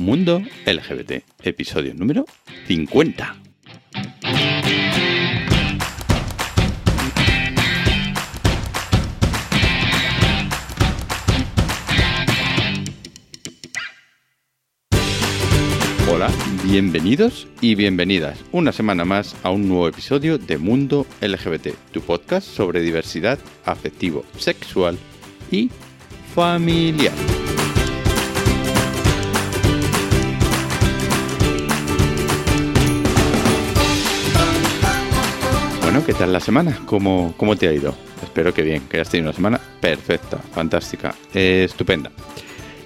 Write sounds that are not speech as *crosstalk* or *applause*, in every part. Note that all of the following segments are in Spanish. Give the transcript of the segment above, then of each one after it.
Mundo LGBT, episodio número 50. Hola, bienvenidos y bienvenidas una semana más a un nuevo episodio de Mundo LGBT, tu podcast sobre diversidad afectivo, sexual y familiar. Bueno, ¿qué tal la semana? ¿Cómo, cómo te ha ido? Espero que bien, que hayas tenido una semana perfecta, fantástica, estupenda.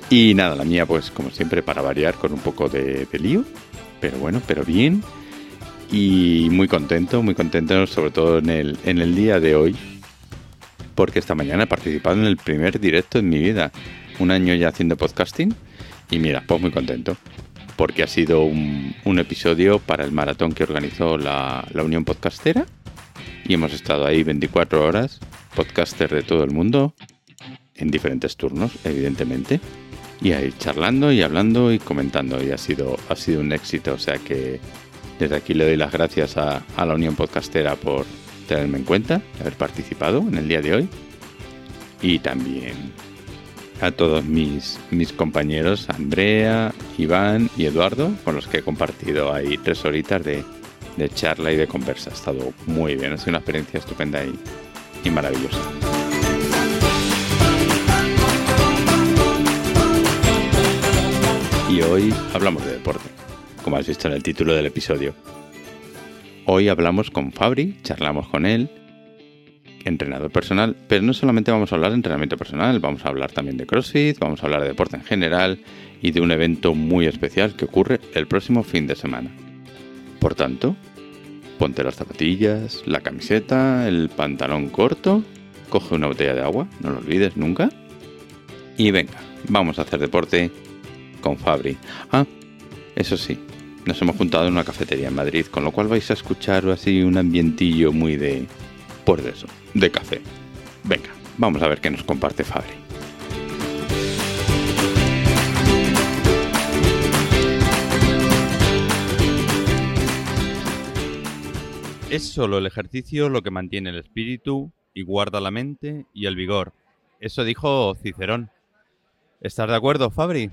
Y nada, la mía, pues como siempre, para variar, con un poco de, de lío, pero bueno, pero bien. Y muy contento, muy contento, sobre todo en el, en el día de hoy, porque esta mañana he participado en el primer directo en mi vida. Un año ya haciendo podcasting. Y mira, pues muy contento. Porque ha sido un, un episodio para el maratón que organizó la, la Unión Podcastera. Y hemos estado ahí 24 horas, podcaster de todo el mundo, en diferentes turnos, evidentemente. Y ahí charlando y hablando y comentando. Y ha sido, ha sido un éxito. O sea que desde aquí le doy las gracias a, a la Unión Podcastera por tenerme en cuenta, haber participado en el día de hoy. Y también a todos mis, mis compañeros, Andrea, Iván y Eduardo, con los que he compartido ahí tres horitas de, de charla y de conversa. Ha estado muy bien, ha sido una experiencia estupenda y, y maravillosa. Y hoy hablamos de deporte, como has visto en el título del episodio. Hoy hablamos con Fabri, charlamos con él, entrenador personal, pero no solamente vamos a hablar de entrenamiento personal, vamos a hablar también de CrossFit, vamos a hablar de deporte en general y de un evento muy especial que ocurre el próximo fin de semana. Por tanto, ponte las zapatillas, la camiseta, el pantalón corto, coge una botella de agua, no lo olvides nunca, y venga, vamos a hacer deporte con Fabri. Ah, eso sí, nos hemos juntado en una cafetería en Madrid, con lo cual vais a escuchar así un ambientillo muy de... Por eso, de café. Venga, vamos a ver qué nos comparte Fabri. Es solo el ejercicio lo que mantiene el espíritu y guarda la mente y el vigor. Eso dijo Cicerón. ¿Estás de acuerdo, Fabri?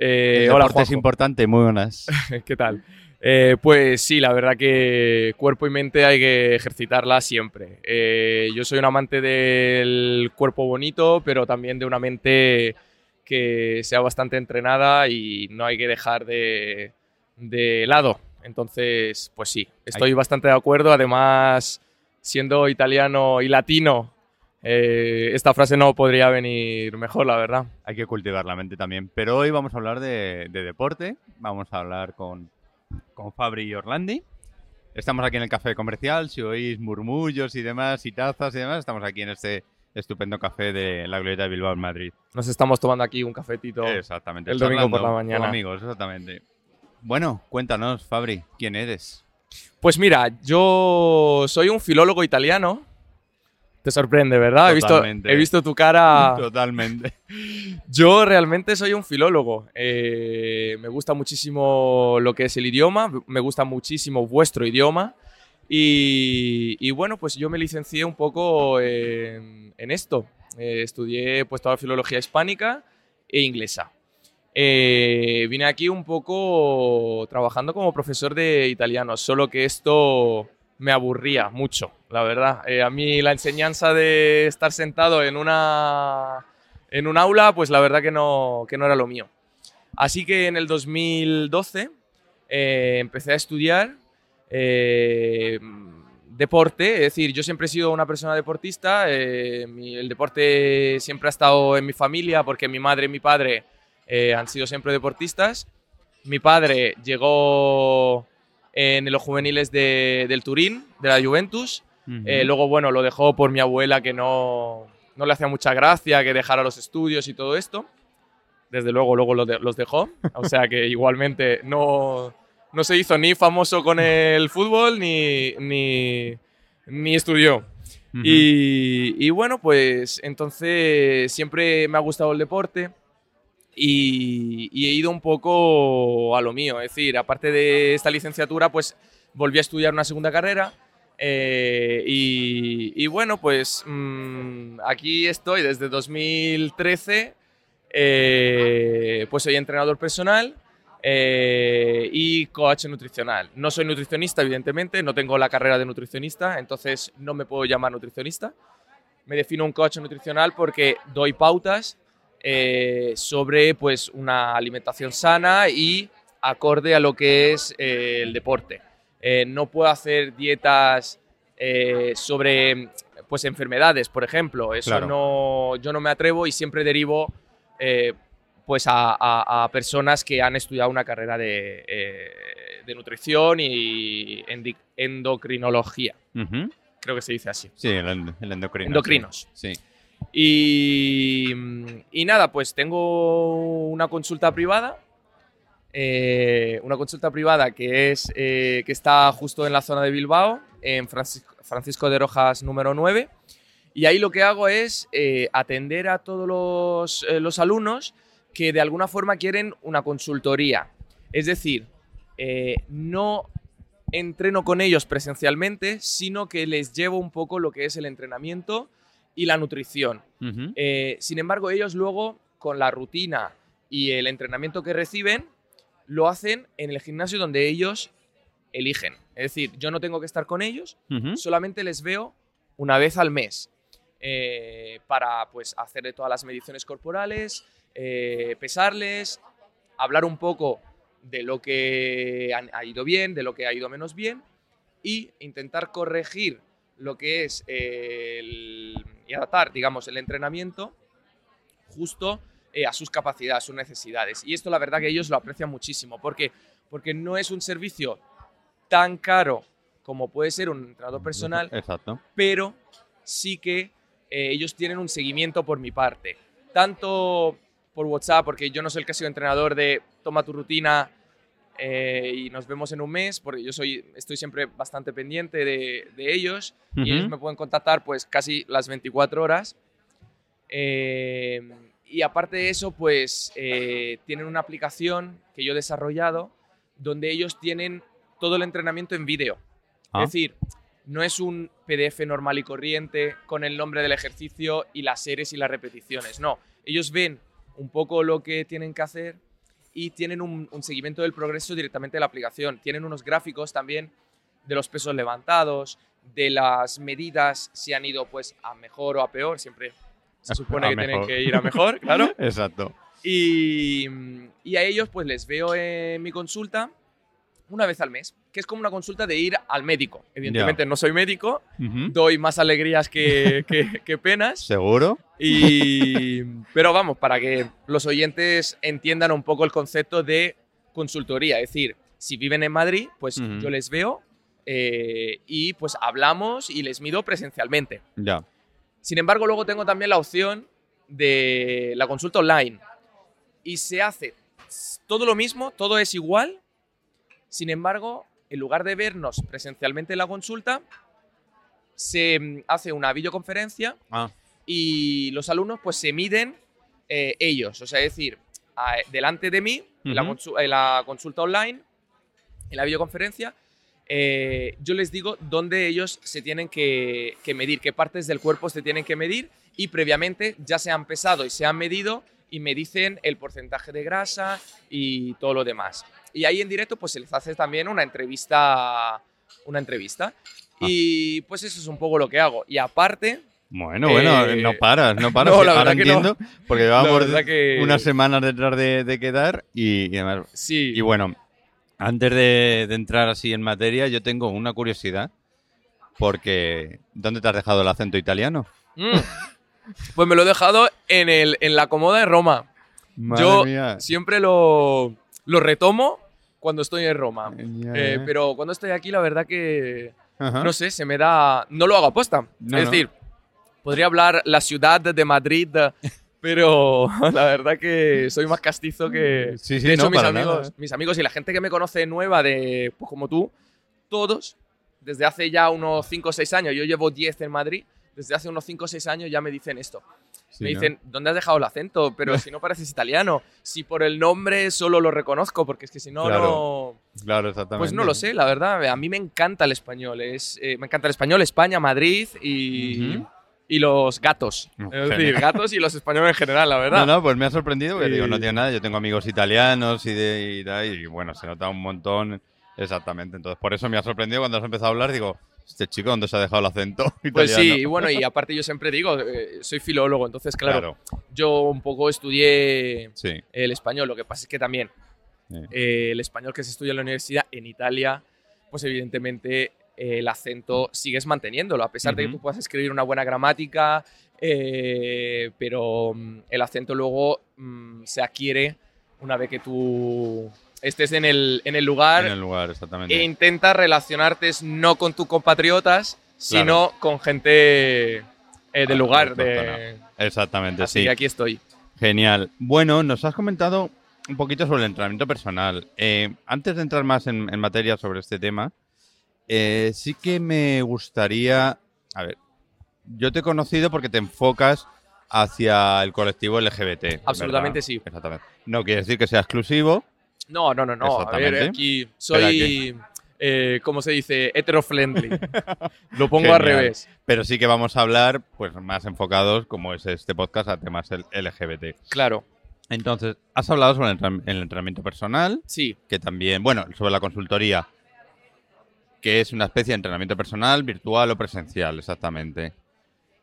Eh, El hola, deporte es Juanjo. importante, muy buenas. *laughs* ¿Qué tal? Eh, pues sí, la verdad que cuerpo y mente hay que ejercitarla siempre. Eh, yo soy un amante del cuerpo bonito, pero también de una mente que sea bastante entrenada y no hay que dejar de, de lado. Entonces, pues sí, estoy bastante de acuerdo. Además, siendo italiano y latino, eh, esta frase no podría venir mejor, la verdad. Hay que cultivar la mente también. Pero hoy vamos a hablar de, de deporte. Vamos a hablar con, con Fabri y Orlandi. Estamos aquí en el café comercial. Si oís murmullos y demás, y tazas y demás, estamos aquí en este estupendo café de la Glorieta de Bilbao en Madrid. Nos estamos tomando aquí un cafetito. Exactamente. el domingo por la mañana. amigos, exactamente. Bueno, cuéntanos, Fabri, ¿quién eres? Pues mira, yo soy un filólogo italiano. Te sorprende, ¿verdad? He visto, he visto tu cara. *laughs* Totalmente. Yo realmente soy un filólogo. Eh, me gusta muchísimo lo que es el idioma, me gusta muchísimo vuestro idioma. Y, y bueno, pues yo me licencié un poco en, en esto. Eh, estudié pues toda filología hispánica e inglesa. Eh, vine aquí un poco trabajando como profesor de italiano, solo que esto me aburría mucho, la verdad. Eh, a mí la enseñanza de estar sentado en una en un aula, pues la verdad que no, que no era lo mío. Así que en el 2012 eh, empecé a estudiar eh, deporte, es decir, yo siempre he sido una persona deportista, el deporte siempre ha estado en mi familia porque mi madre y mi padre han sido siempre deportistas. Mi padre llegó en los juveniles de- del Turín, de la Juventus, eh, luego, bueno, lo dejó por mi abuela que no, no le hacía mucha gracia que dejara los estudios y todo esto. Desde luego, luego lo de- los dejó. O sea que *laughs* igualmente no, no se hizo ni famoso con el fútbol ni, ni, ni estudió. Y, y bueno, pues entonces siempre me ha gustado el deporte y, he ido un poco a lo mío. Es decir, aparte de esta licenciatura, pues volví a estudiar una segunda carrera. eh, y, y bueno, pues mm, aquí estoy desde 2013. eh, pues soy entrenador personal eh, y coach nutricional. No soy nutricionista, evidentemente, no tengo la carrera de nutricionista, entonces no me puedo llamar nutricionista. Me defino un coach nutricional porque doy pautas eh, sobre pues, una alimentación sana y acorde a lo que es eh, el deporte. Eh, no puedo hacer dietas sobre pues, enfermedades, por ejemplo. Eso Claro. no, yo no me atrevo y siempre derivo pues a, a- a personas que han estudiado una carrera de, de nutrición y endocrinología. Creo que se dice así. Sí, el endocrino. Endocrinos. Sí. Y, nada, pues tengo una consulta privada. eh, una consulta privada que, es, eh, que está justo en la zona de Bilbao, en Francisco, de Rojas número 9. Y ahí lo que hago es eh, atender a todos los, alumnos que de alguna forma quieren una consultoría. Es decir, no entreno con ellos presencialmente, sino que les llevo un poco lo que es el entrenamiento y la nutrición. Ujú. Eh, sin embargo, ellos luego, con la rutina y el entrenamiento que reciben, lo hacen en el gimnasio donde ellos eligen. Es decir, yo no tengo que estar con ellos, Ujú. solamente les veo una vez al mes eh, para pues, hacerle todas las mediciones corporales, eh, pesarles, hablar un poco de lo que ha ido bien, de lo que ha ido menos bien y intentar corregir lo que es eh, el, y adaptar, digamos, el entrenamiento justo eh, a sus capacidades, a sus necesidades. Y esto la verdad que ellos lo aprecian muchísimo. ¿Por qué? Porque no es un servicio tan caro como puede ser un entrenador personal, Exacto. pero sí que eh, ellos tienen un seguimiento por mi parte. Tanto por WhatsApp, porque yo no soy el clásico entrenador de toma tu rutina eh, y nos vemos en un mes, porque yo soy, estoy siempre bastante pendiente de, de ellos y Ujú. ellos me pueden contactar pues casi las 24 horas. Eh, y aparte de eso, pues eh, tienen una aplicación que yo he desarrollado donde ellos tienen todo el entrenamiento en vídeo. Ah. Es decir, no es un PDF normal y corriente con el nombre del ejercicio y las series y las repeticiones. No, ellos ven un poco lo que tienen que hacer y tienen un, un seguimiento del progreso directamente de la aplicación. Tienen unos gráficos también de los pesos levantados, de las medidas, si han ido pues a mejor o a peor. Siempre se *laughs* supone A que tienen mejor. que ir a mejor, claro. *laughs* Exacto. Y, y a ellos pues les veo en mi consulta una vez al mes, que es como una consulta de ir al médico. Evidentemente no soy médico, Ujú. doy más alegrías que, *laughs* que- que penas, ¿Seguro? y, pero vamos, para que los oyentes entiendan un poco el concepto de consultoría, es decir, si viven en Madrid, pues Ujú. yo les veo eh, y pues hablamos y les mido presencialmente. Ya. Sin embargo, luego tengo también la opción de la consulta online. Y se hace todo lo mismo, todo es igual. Sin embargo, en lugar de vernos presencialmente en la consulta, se mm, hace una videoconferencia Ah. y los alumnos pues se miden eh, ellos. O sea, es decir, a- delante de mí, en, la en consulta online, en la videoconferencia, eh, yo les digo dónde ellos se tienen que, que medir, qué partes del cuerpo se tienen que medir y previamente ya se han pesado y se han medido y me dicen el porcentaje de grasa y todo lo demás. Y ahí en directo pues se les hace también una entrevista, una entrevista. Ah. Y pues eso es un poco lo que hago. Y aparte, Bueno, bueno, Eh, no paras, no paras. *laughs* no, la ahora que no. entiendo, porque llevamos que... unas semanas detrás de, de quedar y, y además... Sí. Y bueno, antes de, de entrar así en materia, yo tengo una curiosidad, porque ¿dónde te has dejado el acento italiano? Mm. Pues me lo he dejado en, el, en la comoda de Roma. Madre Yo mía. Siempre lo, lo retomo cuando estoy en Roma. Eh, ya. pero cuando estoy aquí, la verdad que, Ajá. no sé, se me da... No lo hago aposta. No, es no. decir, podría hablar la ciudad de Madrid, pero *laughs* la verdad que soy más castizo que... Sí, sí, de hecho, no, mis, amigos, nada, ¿eh? mis amigos y la gente que me conoce nueva, de, pues como tú, todos, desde hace ya unos 5 o 6 años, yo llevo 10 en Madrid, desde hace unos 5 o 6 años ya me dicen esto. Sí, me ¿no? dicen, ¿dónde has dejado el acento? Pero *laughs* si no pareces italiano. Si por el nombre solo lo reconozco, porque es que si no, Claro, no... Claro, exactamente. Pues no lo sé, la verdad. A mí me encanta el español. Es, eh, me encanta el español, España, Madrid y, Ujú. y los gatos. Mm, Es decir, gatos y los españoles en general, la verdad. No, no, pues me ha sorprendido porque Y- digo, no tiene nada. Yo tengo amigos italianos y de y, y bueno, se nota un montón. Exactamente. Entonces, por eso me ha sorprendido cuando has empezado a hablar. Digo, este chico, ¿dónde se ha dejado el acento *laughs* Pues italiano? sí, y bueno, y aparte yo siempre digo, eh, soy filólogo, entonces claro, Claro, yo un poco estudié sí. el español, lo que pasa es que también sí. eh, el español que se estudia en la universidad en Italia, pues evidentemente eh, el acento sigues manteniéndolo, a pesar de que tú puedas escribir una buena gramática, eh, pero mm, el acento luego mm, se adquiere una vez que tú estés en el, en el lugar En el lugar, exactamente. e intentas relacionarte no con tus compatriotas, sino con gente eh, del lugar. De... Exactamente, Así sí. que aquí estoy. Genial. Bueno, nos has comentado un poquito sobre el entrenamiento personal. Eh, antes de entrar más en, en materia sobre este tema, eh, sí que me gustaría. A ver, yo te he conocido porque te enfocas hacia el colectivo LGBT. Absolutamente ¿verdad? sí. Exactamente. No quiere decir que sea exclusivo. No, no, no, no. A ver, aquí soy, eh, ¿cómo se dice? Hetero-friendly. *laughs* Lo pongo al revés. Pero sí que vamos a hablar, pues, más enfocados, como es este podcast, a temas LGBT. Claro, Entonces, has hablado sobre el entrenamiento personal, sí. que también, bueno, sobre la consultoría, que es una especie de entrenamiento personal, virtual o presencial, exactamente.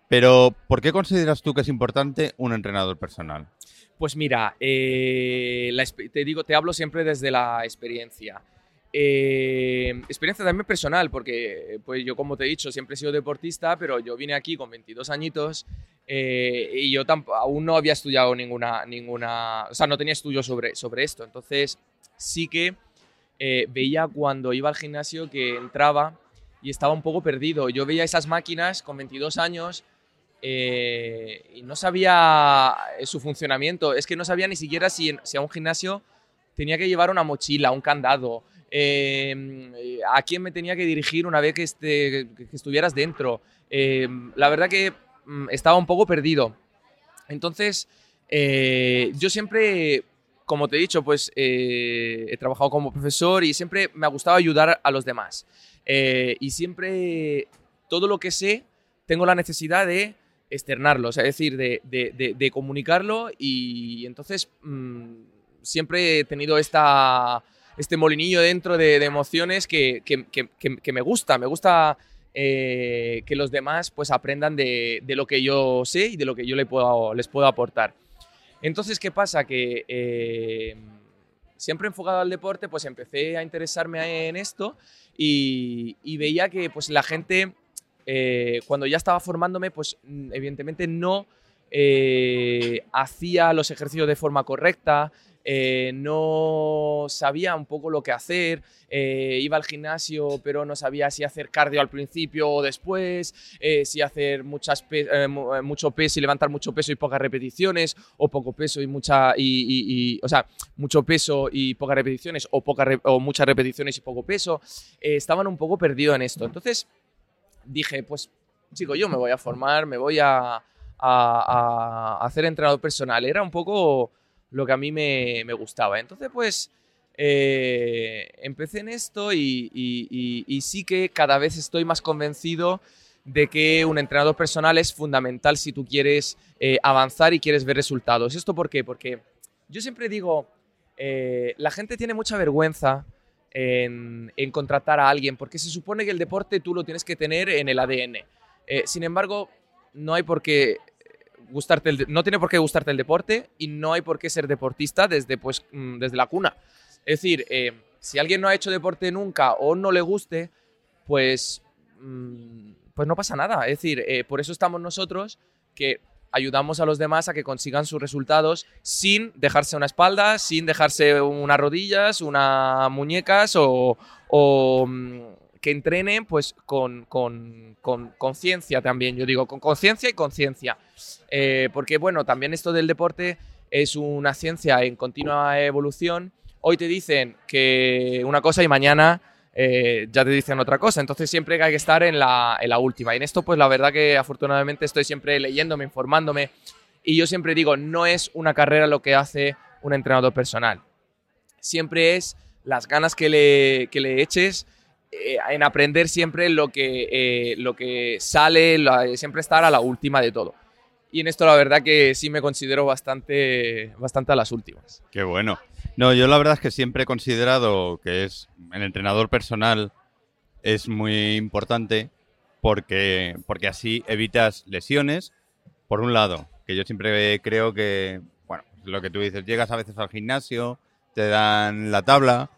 Pero, ¿por qué consideras tú que es importante un entrenador personal? Pues mira, eh, te digo, te hablo siempre desde la experiencia. Eh, experiencia también personal, porque pues yo como te he dicho, siempre he sido deportista, pero yo vine aquí con 22 añitos eh, y yo aún no había estudiado ninguna, ninguna, o sea, no tenía estudios sobre, sobre esto. Entonces sí que eh, veía cuando iba al gimnasio que entraba y estaba un poco perdido. Yo veía esas máquinas con 22 años eh, y no sabía eh, su funcionamiento. Es que no sabía ni siquiera si, si a un gimnasio tenía que llevar una mochila, un candado, eh, a quién me tenía que dirigir una vez que, este- que estuvieras dentro. Eh, la verdad que mm, estaba un poco perdido. Entonces, yo siempre, como te he dicho, pues he trabajado como profesor y siempre me ha gustado ayudar a los demás. Y siempre todo lo que sé tengo la necesidad de externarlo, o sea, es decir, de, de- de- de comunicarlo y entonces mm, siempre he tenido esta, este molinillo dentro de, emociones que, que- que- que- me gusta, me gusta eh, que los demás pues aprendan de, lo que yo sé y de lo que yo le puedo, les puedo aportar. Entonces, ¿qué pasa? Que eh, siempre enfocado al deporte, pues empecé a interesarme en esto y, y veía que pues la gente eh, cuando ya estaba formándome, pues mm, evidentemente no eh, hacía los ejercicios de forma correcta, eh, no sabía un poco lo que hacer, iba al gimnasio pero no sabía si hacer cardio al principio o después, si hacer muchas pe- mu- mucho peso y levantar mucho peso y pocas repeticiones, o poco peso y mucha y, o sea, mucho peso y pocas repeticiones, o, poca o muchas repeticiones y poco peso. Estaban un poco perdidos en esto. Entonces dije, pues chico, yo me voy a formar, me voy a, a- hacer entrenador personal. Era un poco lo que a mí me, me gustaba. Entonces, pues, eh, empecé en esto y- y sí que cada vez estoy más convencido de que un entrenador personal es fundamental si tú quieres eh, avanzar y quieres ver resultados. ¿Esto por qué? Porque yo siempre digo, eh, la gente tiene mucha vergüenza en, contratar a alguien porque se supone que el deporte tú lo tienes que tener en el ADN. Eh, sin embargo, no hay por qué gustarte el no tiene por qué gustarte el deporte y no hay por qué ser deportista desde pues mm, desde la cuna. Es decir, eh, si alguien no ha hecho deporte nunca o no le guste, pues mm, pues no pasa nada. Es decir, eh, por eso estamos nosotros que ayudamos a los demás a que consigan sus resultados sin dejarse una espalda, sin dejarse unas rodillas, unas muñecas o, o, mm, que entrenen pues con con- con conciencia también, yo digo, con conciencia y conciencia. Eh, porque bueno, también esto del deporte es una ciencia en continua evolución. Hoy te dicen que una cosa y mañana eh, ya te dicen otra cosa. Entonces siempre hay que estar en la, en la última. Y en esto, pues la verdad que afortunadamente estoy siempre leyéndome, informándome. Y yo siempre digo, no es una carrera lo que hace un entrenador personal. Siempre es las ganas que le, que le eches eh, en aprender siempre lo que, eh, lo que sale, siempre estar a la última de todo. Y en esto la verdad que sí me considero bastante, bastante a las últimas. Qué bueno. No, yo la verdad es que siempre he considerado que es el entrenador personal es muy importante porque, porque así evitas lesiones, por un lado, que yo siempre creo que, bueno, lo que tú dices, llegas a veces al gimnasio, te dan la tabla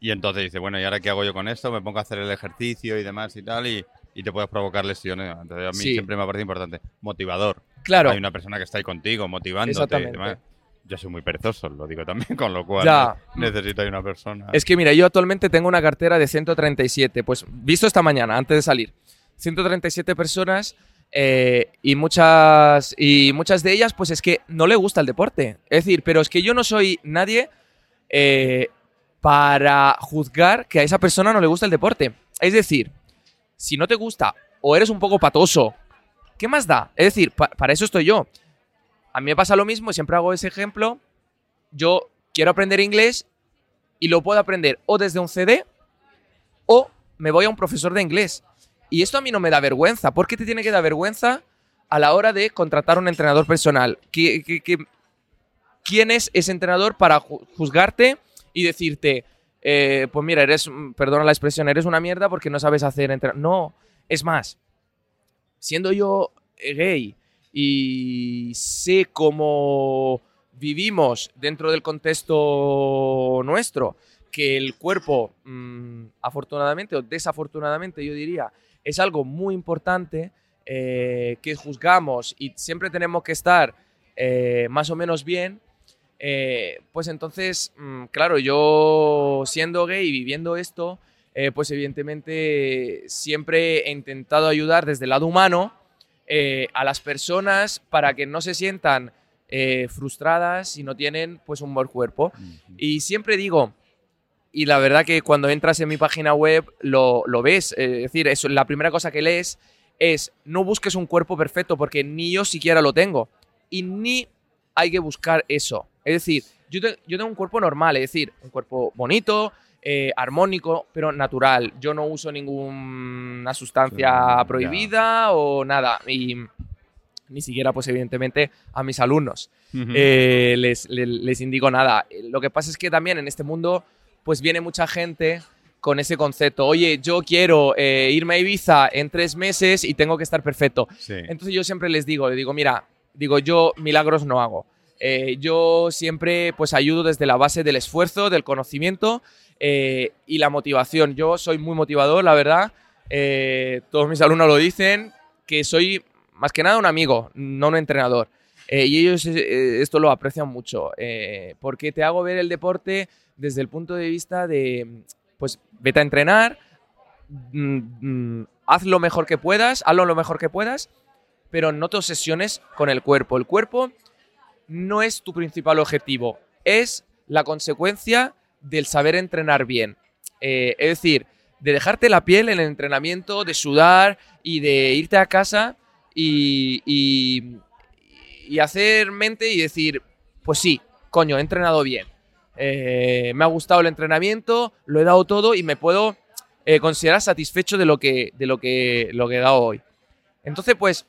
y entonces dices, bueno, ¿y ahora qué hago yo con esto? Me pongo a hacer el ejercicio y demás y tal y, te puedes provocar lesiones. Entonces a mí siempre me ha parecido importante. Motivador. Claro. Hay una persona que está ahí contigo, motivándote y demás. Yo soy muy perezoso, lo digo también, *laughs* con lo cual ya. necesito ahí una persona. Es que mira, yo actualmente tengo una cartera de 137, pues visto esta mañana, antes de salir. 137 personas eh, y, muchas, y muchas de ellas, pues es que no le gusta el deporte. Es decir, pero es que yo no soy nadie eh, para juzgar que a esa persona no le gusta el deporte. Es decir, si no te gusta o eres un poco patoso, ¿qué más da? Es decir, para eso estoy yo. A mí me pasa lo mismo, siempre hago ese ejemplo. Yo quiero aprender inglés y lo puedo aprender o desde un CD o me voy a un profesor de inglés. Y esto a mí no me da vergüenza. ¿Por qué te tiene que dar vergüenza a la hora de contratar un entrenador personal? quién es ese entrenador para juzgarte y decirte, eh, pues mira, eres, perdona la expresión, eres una mierda porque no sabes hacer entrenamiento? No, es más, siendo yo gay y sé cómo vivimos dentro del contexto nuestro, que el cuerpo, mm, afortunadamente o desafortunadamente, yo diría, es algo muy importante eh, que juzgamos y siempre tenemos que estar eh, más o menos bien, eh, pues entonces, mm, claro, yo siendo gay y viviendo esto, pues evidentemente siempre he intentado ayudar desde el lado humano eh, a las personas para que no se sientan eh, frustradas si no tienen pues un buen cuerpo. Y siempre digo, y la verdad que cuando entras en mi página web lo, ves, es decir, eso, la primera cosa que lees es no busques un cuerpo perfecto porque ni yo siquiera lo tengo y ni hay que buscar eso. Es decir, yo, yo tengo un cuerpo normal, es decir, un cuerpo bonito, eh, armónico, pero natural. Yo no uso ninguna sustancia prohibida o nada. Y ni siquiera, pues evidentemente, a mis alumnos eh, les, les, indico nada. Lo que pasa es que también en este mundo, pues viene mucha gente con ese concepto. Oye, yo quiero eh, irme a Ibiza en tres meses y tengo que estar perfecto. Entonces yo siempre les digo, le digo, mira, digo, yo milagros no hago. yo siempre pues ayudo desde la base del esfuerzo, del conocimiento eh, y la motivación. Yo soy muy motivador, la verdad. Eh, todos mis alumnos lo dicen, que soy más que nada un amigo, no un entrenador. Eh, y ellos esto lo aprecian mucho, porque te hago ver el deporte desde el punto de vista de, pues, vete a entrenar, mm, mm, haz lo mejor que puedas, hazlo lo mejor que puedas, pero no te obsesiones con el cuerpo. El cuerpo no es tu principal objetivo, es la consecuencia del saber entrenar bien. Eh, es decir, de dejarte la piel en el entrenamiento, de sudar y de irte a casa y, y, hacer mente y decir, pues sí, coño, he entrenado bien. Eh, me ha gustado el entrenamiento, lo he dado todo y me puedo eh, considerar satisfecho de lo que, de lo que, lo que he dado hoy. Entonces, pues,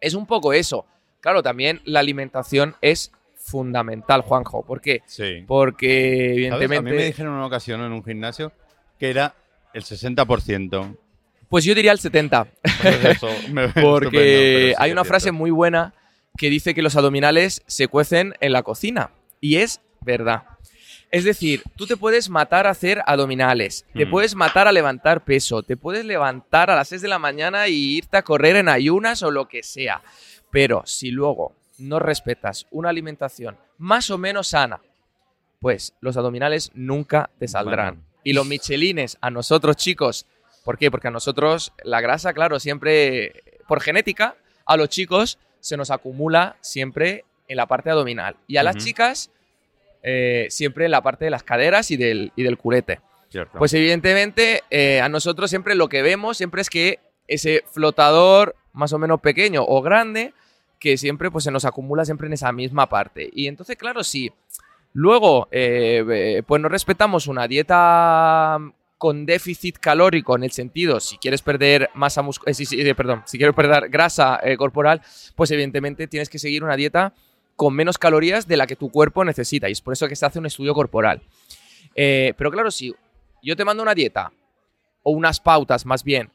es un poco eso. Claro, también la alimentación es fundamental, Juanjo. ¿Por qué? Sí. Porque, evidentemente. A mí me dijeron en una ocasión en un gimnasio que era el 60%. Pues yo diría el 70%. *laughs* Pues Porque hay una frase muy buena que dice que los abdominales se cuecen en la cocina. Y es verdad. Es decir, tú te puedes matar a hacer abdominales, te mm. puedes matar a levantar peso, te puedes levantar a las 6 de la mañana y irte a correr en ayunas o lo que sea. Pero si luego no respetas una alimentación más o menos sana, pues los abdominales nunca te saldrán. Y los michelines a nosotros chicos, ¿por qué? Porque a nosotros la grasa, claro, siempre por genética, a los chicos se nos acumula siempre en la parte abdominal. Y a las chicas, eh, siempre en la parte de las caderas y del, y del culete. Cierto. Pues evidentemente eh, a nosotros siempre lo que vemos siempre es que ese flotador más o menos pequeño o grande que siempre pues se nos acumula siempre en esa misma parte. Y entonces, claro, si luego eh, eh, pues no respetamos una dieta con déficit calórico en el sentido, si quieres perder masa muscular, perdón, si quieres perder grasa corporal, pues evidentemente tienes que seguir una dieta con menos calorías de la que tu cuerpo necesita. Y es por eso que se hace un estudio corporal. pero claro, si yo te mando una dieta, o unas pautas más bien,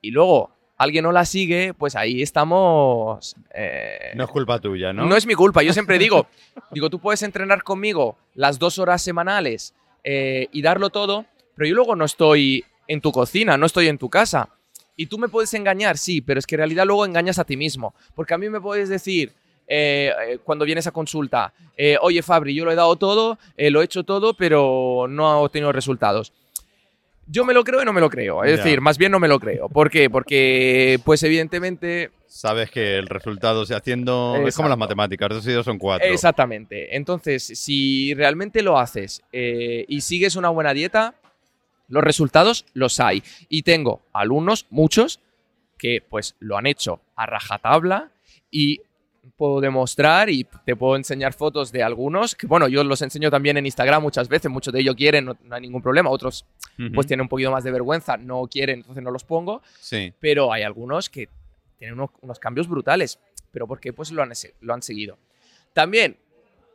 y luego alguien no la sigue, pues ahí estamos... Eh, no es culpa tuya, ¿no? No es mi culpa, yo siempre digo, *laughs* digo, tú puedes entrenar conmigo las dos horas semanales eh, y darlo todo, pero yo luego no estoy en tu cocina, no estoy en tu casa. Y tú me puedes engañar, sí, pero es que en realidad luego engañas a ti mismo. Porque a mí me puedes decir, eh, cuando vienes a consulta, oye Fabri, yo lo he dado todo, lo he hecho todo, pero no ha obtenido resultados. Yo me lo creo y no me lo creo. Es decir, más bien no me lo creo. ¿Por qué? Porque, pues evidentemente... Sabes que el resultado se haciendo... Es como las matemáticas, dos y dos son cuatro. Exactamente. Entonces, si realmente lo haces eh, y sigues una buena dieta, los resultados los hay. Y tengo alumnos, muchos, que pues lo han hecho a rajatabla y puedo demostrar y te puedo enseñar fotos de algunos, que bueno, yo los enseño también en Instagram muchas veces, muchos de ellos quieren, no, hay ningún problema, otros pues tienen un poquito más de vergüenza, no quieren, entonces no los pongo, sí. pero hay algunos que tienen unos, cambios brutales, pero porque pues lo han, lo han seguido. También,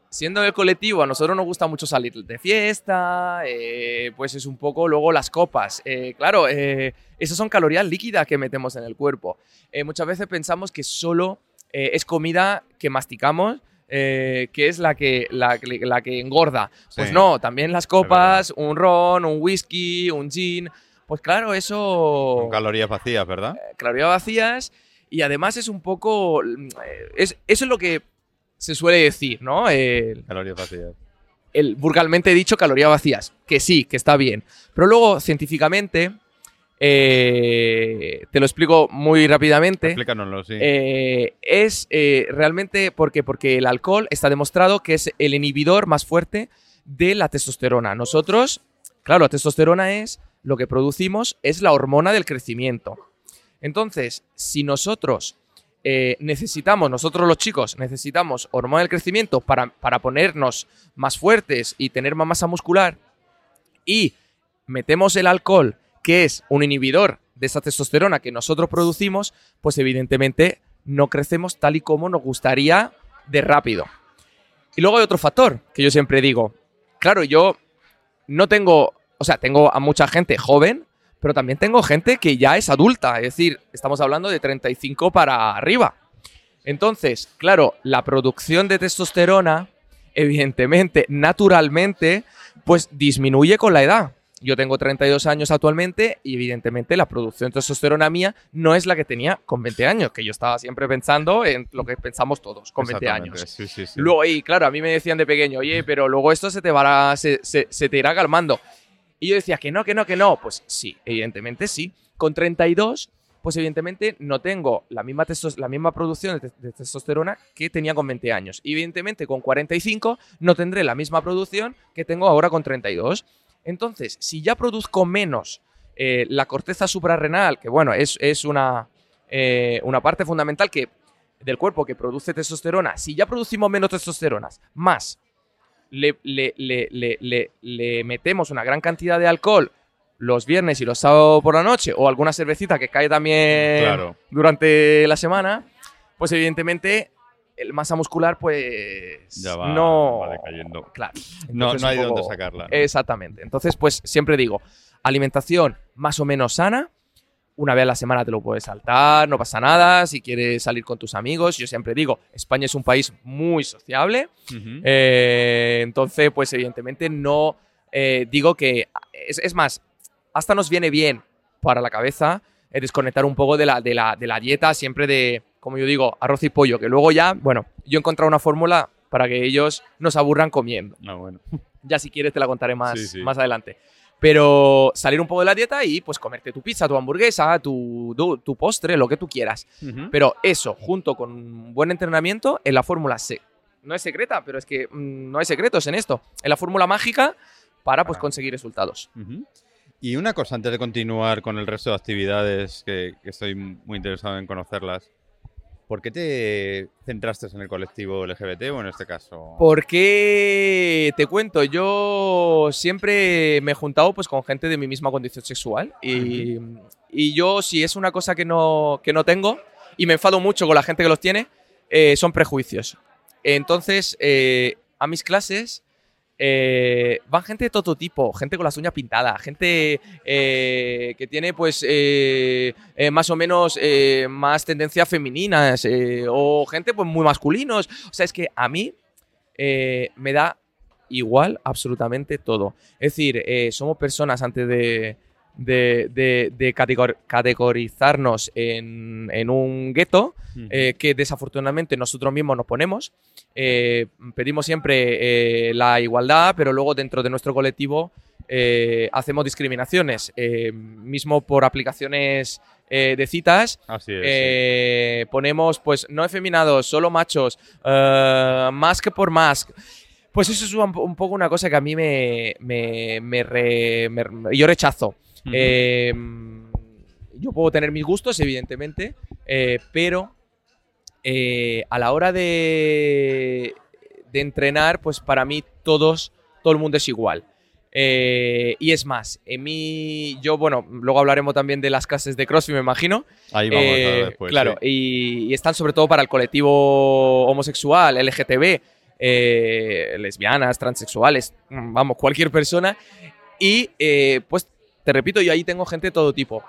siendo el colectivo, a nosotros nos gusta mucho salir de fiesta, eh, pues es un poco luego las copas. Eh, claro, eh, esas son calorías líquidas que metemos en el cuerpo. muchas veces pensamos que solo eh, es comida que masticamos. Eh, que es la que, la, que engorda. Pues no, también las copas, un ron, un whisky, un gin. Pues claro, eso. Con calorías vacías, ¿verdad? Eh, calorías vacías. Y además es un poco. Es, eso es lo que se suele decir, ¿no? calorías vacías. El vulgarmente dicho calorías vacías. Que sí, que está bien. Pero luego, científicamente, eh, te lo explico muy rápidamente. Explícanoslo, sí. Eh, es eh, realmente porque, porque el alcohol está demostrado que es el inhibidor más fuerte de la testosterona. Nosotros, claro, la testosterona es lo que producimos, es la hormona del crecimiento. Entonces, si nosotros necesitamos, nosotros los chicos, necesitamos hormona del crecimiento para, para ponernos más fuertes y tener más masa muscular, y metemos el alcohol que es un inhibidor de esa testosterona que nosotros producimos, pues evidentemente no crecemos tal y como nos gustaría de rápido. Y luego hay otro factor que yo siempre digo. Claro, yo no tengo, o sea, tengo a mucha gente joven, pero también tengo gente que ya es adulta, es decir, estamos hablando de 35 para arriba. Entonces, claro, la producción de testosterona, evidentemente, naturalmente, pues disminuye con la edad. Yo tengo 32 años actualmente y evidentemente la producción de testosterona mía no es la que tenía con 20 años, que yo estaba siempre pensando en lo que pensamos todos con 20 años. Sí, sí, sí. Luego, y claro, a mí me decían de pequeño, oye, pero luego esto se te, va se, se, te irá calmando. Y yo decía que no, que no, que no. Pues sí, evidentemente sí. Con 32 pues evidentemente no tengo la misma, la misma producción de, de, testosterona que tenía con 20 años. Y evidentemente con 45 no tendré la misma producción que tengo ahora con 32. Entonces, si ya produzco menos eh, la corteza suprarrenal, que bueno, es, una, eh, una parte fundamental que, del cuerpo que produce testosterona, si ya producimos menos testosteronas, más le, le, metemos una gran cantidad de alcohol los viernes y los sábados por la noche, o alguna cervecita que cae también durante la semana, pues evidentemente el masa muscular, pues. Ya va, no. decayendo. Claro. no, hay de dónde sacarla. Exactamente. Entonces, pues siempre digo, alimentación más o menos sana. Una vez a la semana te lo puedes saltar, no pasa nada. Si quieres salir con tus amigos, yo siempre digo, España es un país muy sociable. Eh, entonces, pues evidentemente no eh, digo que. Es, es, más, hasta nos viene bien para la cabeza eh, desconectar un poco de la, de la, de la dieta, siempre de como yo digo, arroz y pollo, que luego ya, bueno, yo he encontrado una fórmula para que ellos nos aburran comiendo. No, bueno. *laughs* Ya si quieres te la contaré más, más adelante. Pero salir un poco de la dieta y pues comerte tu pizza, tu hamburguesa, tu, tu, postre, lo que tú quieras. Pero eso, junto con un buen entrenamiento, en la fórmula C. No es secreta, pero es que mm, no hay secretos en esto. En la fórmula mágica para pues conseguir resultados. Y una cosa antes de continuar con el resto de actividades que, que estoy muy interesado en conocerlas. ¿Por qué te centraste en el colectivo LGBT o en este caso? Porque te cuento, yo siempre me he juntado pues, con gente de mi misma condición sexual y, y yo si es una cosa que no, que no tengo y me enfado mucho con la gente que los tiene, eh, son prejuicios. Entonces, eh, a mis clases eh, van gente de todo tipo, gente con las uñas pintadas, gente eh, que tiene pues eh, más o menos más tendencias femeninas o gente pues muy masculinos. O sea, es que a mí me da igual absolutamente todo. Es decir, somos personas antes de, de, categorizarnos en, un gueto eh, que desafortunadamente nosotros mismos nos ponemos. Eh, pedimos siempre eh, la igualdad, pero luego dentro de nuestro colectivo hacemos discriminaciones, mismo por aplicaciones de citas. Así es, Ponemos, pues, no efeminados, solo machos, más que por más. Pues eso es un, poco una cosa que a mí me, yo rechazo. Em, yo puedo tener mis gustos, evidentemente, eh, pero eh, a la hora de, de, entrenar, pues para mí todos, todo el mundo es igual. Eh, y es más, en mí, yo, bueno, luego hablaremos también de las clases de CrossFit, me imagino. Ahí vamos a después. Claro, y, están sobre todo para el colectivo homosexual, LGTB, lesbianas, transexuales, vamos, cualquier persona. Y pues te repito, yo ahí tengo gente de todo tipo.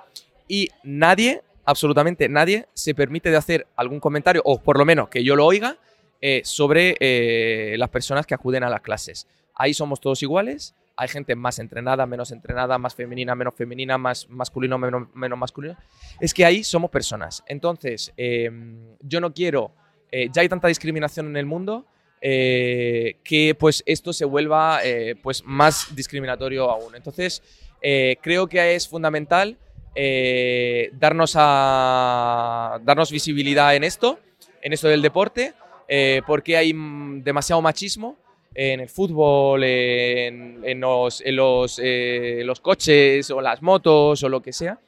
Y nadie, absolutamente nadie, se permite de hacer algún comentario, o por lo menos que yo lo oiga, eh, sobre eh, las personas que acuden a las clases. Ahí somos todos iguales. Hay gente más entrenada, menos entrenada, más femenina, menos femenina, más masculino, menos, menos masculino. Es que ahí somos personas. Entonces, em, yo no quiero, eh, ya hay tanta discriminación en el mundo, que pues esto se vuelva pues más discriminatorio aún. Entonces, eh, creo que es fundamental eh, darnos, darnos visibilidad en esto, en esto del deporte, eh, porque hay demasiado machismo en el fútbol, en, los, los, coches o las motos o lo que sea.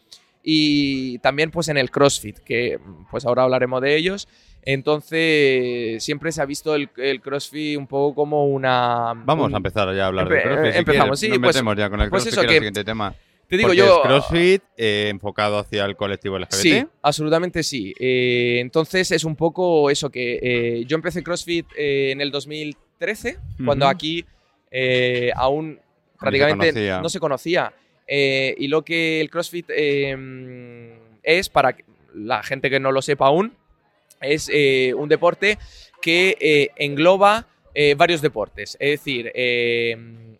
Y también pues en el CrossFit, que pues ahora hablaremos de ellos. Entonces, siempre se ha visto el, CrossFit un poco como una... Vamos a empezar ya a hablar de CrossFit. empezamos, sí. Nos pues, metemos ya con el pues CrossFit, que, es el siguiente tema. Te digo yo... Es CrossFit eh, enfocado hacia el colectivo LGBT. Sí, absolutamente sí. Eh, entonces, es un poco eso que eh, yo empecé CrossFit en el 2013, cuando aquí aún prácticamente no se conocía. y lo que el CrossFit es, para la gente que no lo sepa aún, es eh, un deporte que eh, engloba eh, varios deportes. Es decir,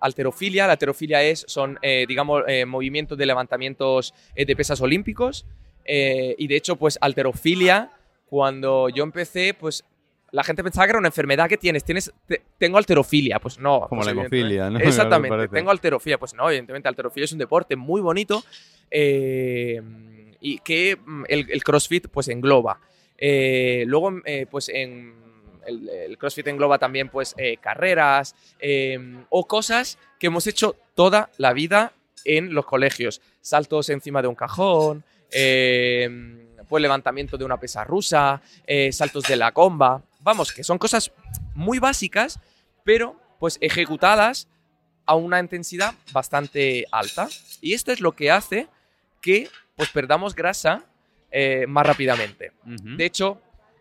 alterofilia. La alterofilia es, son, digamos, movimientos de levantamientos de pesas olímpicos. y de hecho, pues alterofilia, cuando yo empecé, pues la gente pensaba que era una enfermedad que tienes. tienes tengo alterofilia. Pues no. Como pues la hemofilia, ¿no? *laughs* Exactamente. tengo alterofilia. Pues no, evidentemente, alterofilia es un deporte muy bonito y que mm, el, el, CrossFit pues engloba. Eh, luego, eh, pues en el, CrossFit engloba también pues eh, carreras em, o cosas que hemos hecho toda la vida en los colegios. Saltos encima de un cajón, em, pues levantamiento de una pesa rusa, saltos de la comba. Vamos, que son cosas muy básicas, pero pues ejecutadas a una intensidad bastante alta. Y esto es lo que hace que pues perdamos grasa eh, más rápidamente. De hecho,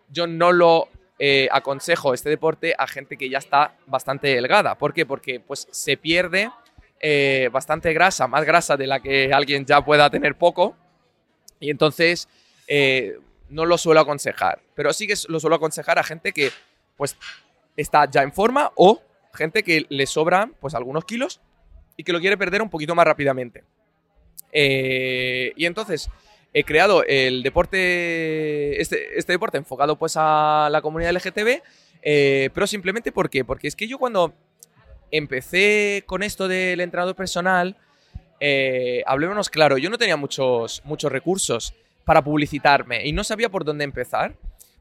yo no lo eh, aconsejo este deporte a gente que ya está bastante delgada. ¿Por qué? Porque pues, se pierde eh, bastante grasa, más grasa de la que alguien ya pueda tener poco. Y entonces no lo suelo aconsejar. Pero sí que lo suelo aconsejar a gente que pues, está ya en forma o gente que le sobran pues, algunos kilos y que lo quiere perder un poquito más rápidamente. y entonces, he creado el deporte, este, este, deporte enfocado pues a la comunidad LGTB, eh, pero simplemente ¿por qué? Porque es que yo cuando empecé con esto del entrenador personal, eh, hablémonos claro, yo no tenía muchos, muchos recursos para publicitarme y no sabía por dónde empezar,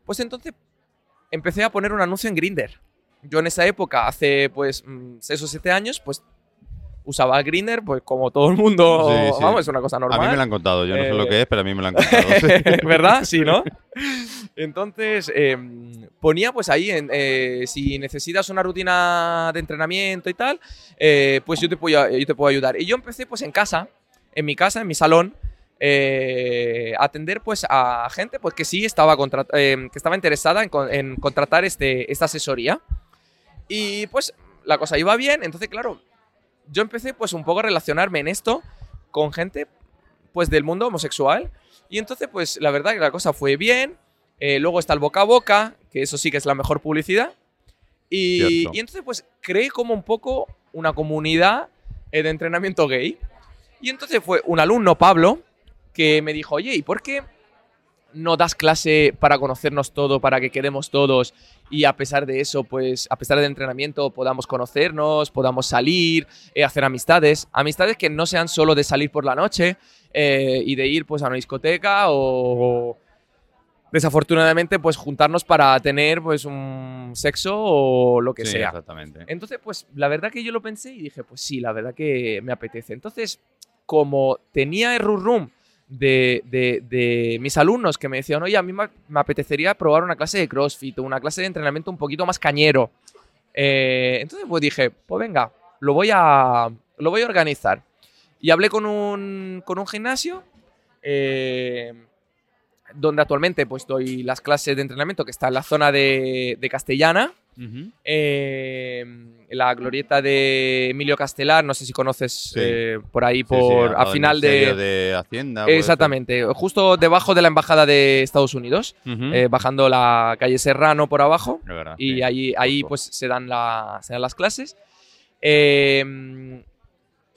pues entonces empecé a poner un anuncio en Grinder. Yo en esa época, hace pues 6 mm, o 7 años, pues usaba Grinder, pues como todo el mundo, Sí, sí. vamos, es una cosa normal. A mí me lo han contado, yo no sé Eh, lo que es, pero a mí me lo han contado. *laughs* ¿Verdad? Sí, ¿no? Entonces, eh, ponía pues ahí, en, eh, si necesitas una rutina de entrenamiento y tal, eh, pues yo te, puedo, yo te puedo ayudar. Y yo empecé pues en casa, en mi casa, en mi salón, eh, a atender pues a gente pues que sí estaba, eh, que estaba interesada en, con- en contratar este, esta asesoría. Y pues la cosa iba bien, entonces claro, yo empecé pues un poco a relacionarme en esto con gente pues del mundo homosexual. Y entonces pues la verdad que la cosa fue bien. Eh, luego está el boca a boca, que eso sí que es la mejor publicidad. Y, y entonces pues creé como un poco una comunidad eh, de entrenamiento gay. Y entonces fue un alumno, Pablo, que me dijo, oye, ¿y por qué no das clase para conocernos todo, para que quedemos todos y a pesar de eso, pues a pesar del entrenamiento podamos conocernos, podamos salir, eh, hacer amistades, amistades que no sean solo de salir por la noche eh, y de ir pues a una discoteca o desafortunadamente pues juntarnos para tener pues un sexo o lo que Sí, sea. exactamente. Entonces, pues la verdad que yo lo pensé y dije, pues sí, la verdad que me apetece. Entonces, como tenía el room room de, de- de mis alumnos que me decían, oye, a mí me, apetecería probar una clase de CrossFit o una clase de entrenamiento un poquito más cañero. Eh, entonces, pues dije, pues venga, lo voy a, lo voy a organizar. Y hablé con un, con un gimnasio eh, donde actualmente pues doy las clases de entrenamiento que está en la zona de, de Castellana. Eh, la glorieta de Emilio Castelar, no sé si conoces Sí. eh, por ahí, Sí, sí, por al a final de... de Hacienda. ser. Exactamente, justo debajo de la embajada de Estados Unidos, eh, bajando la calle Serrano por abajo, verdad, y sí. ahí, ahí pues se dan, la- se dan las clases. Eh,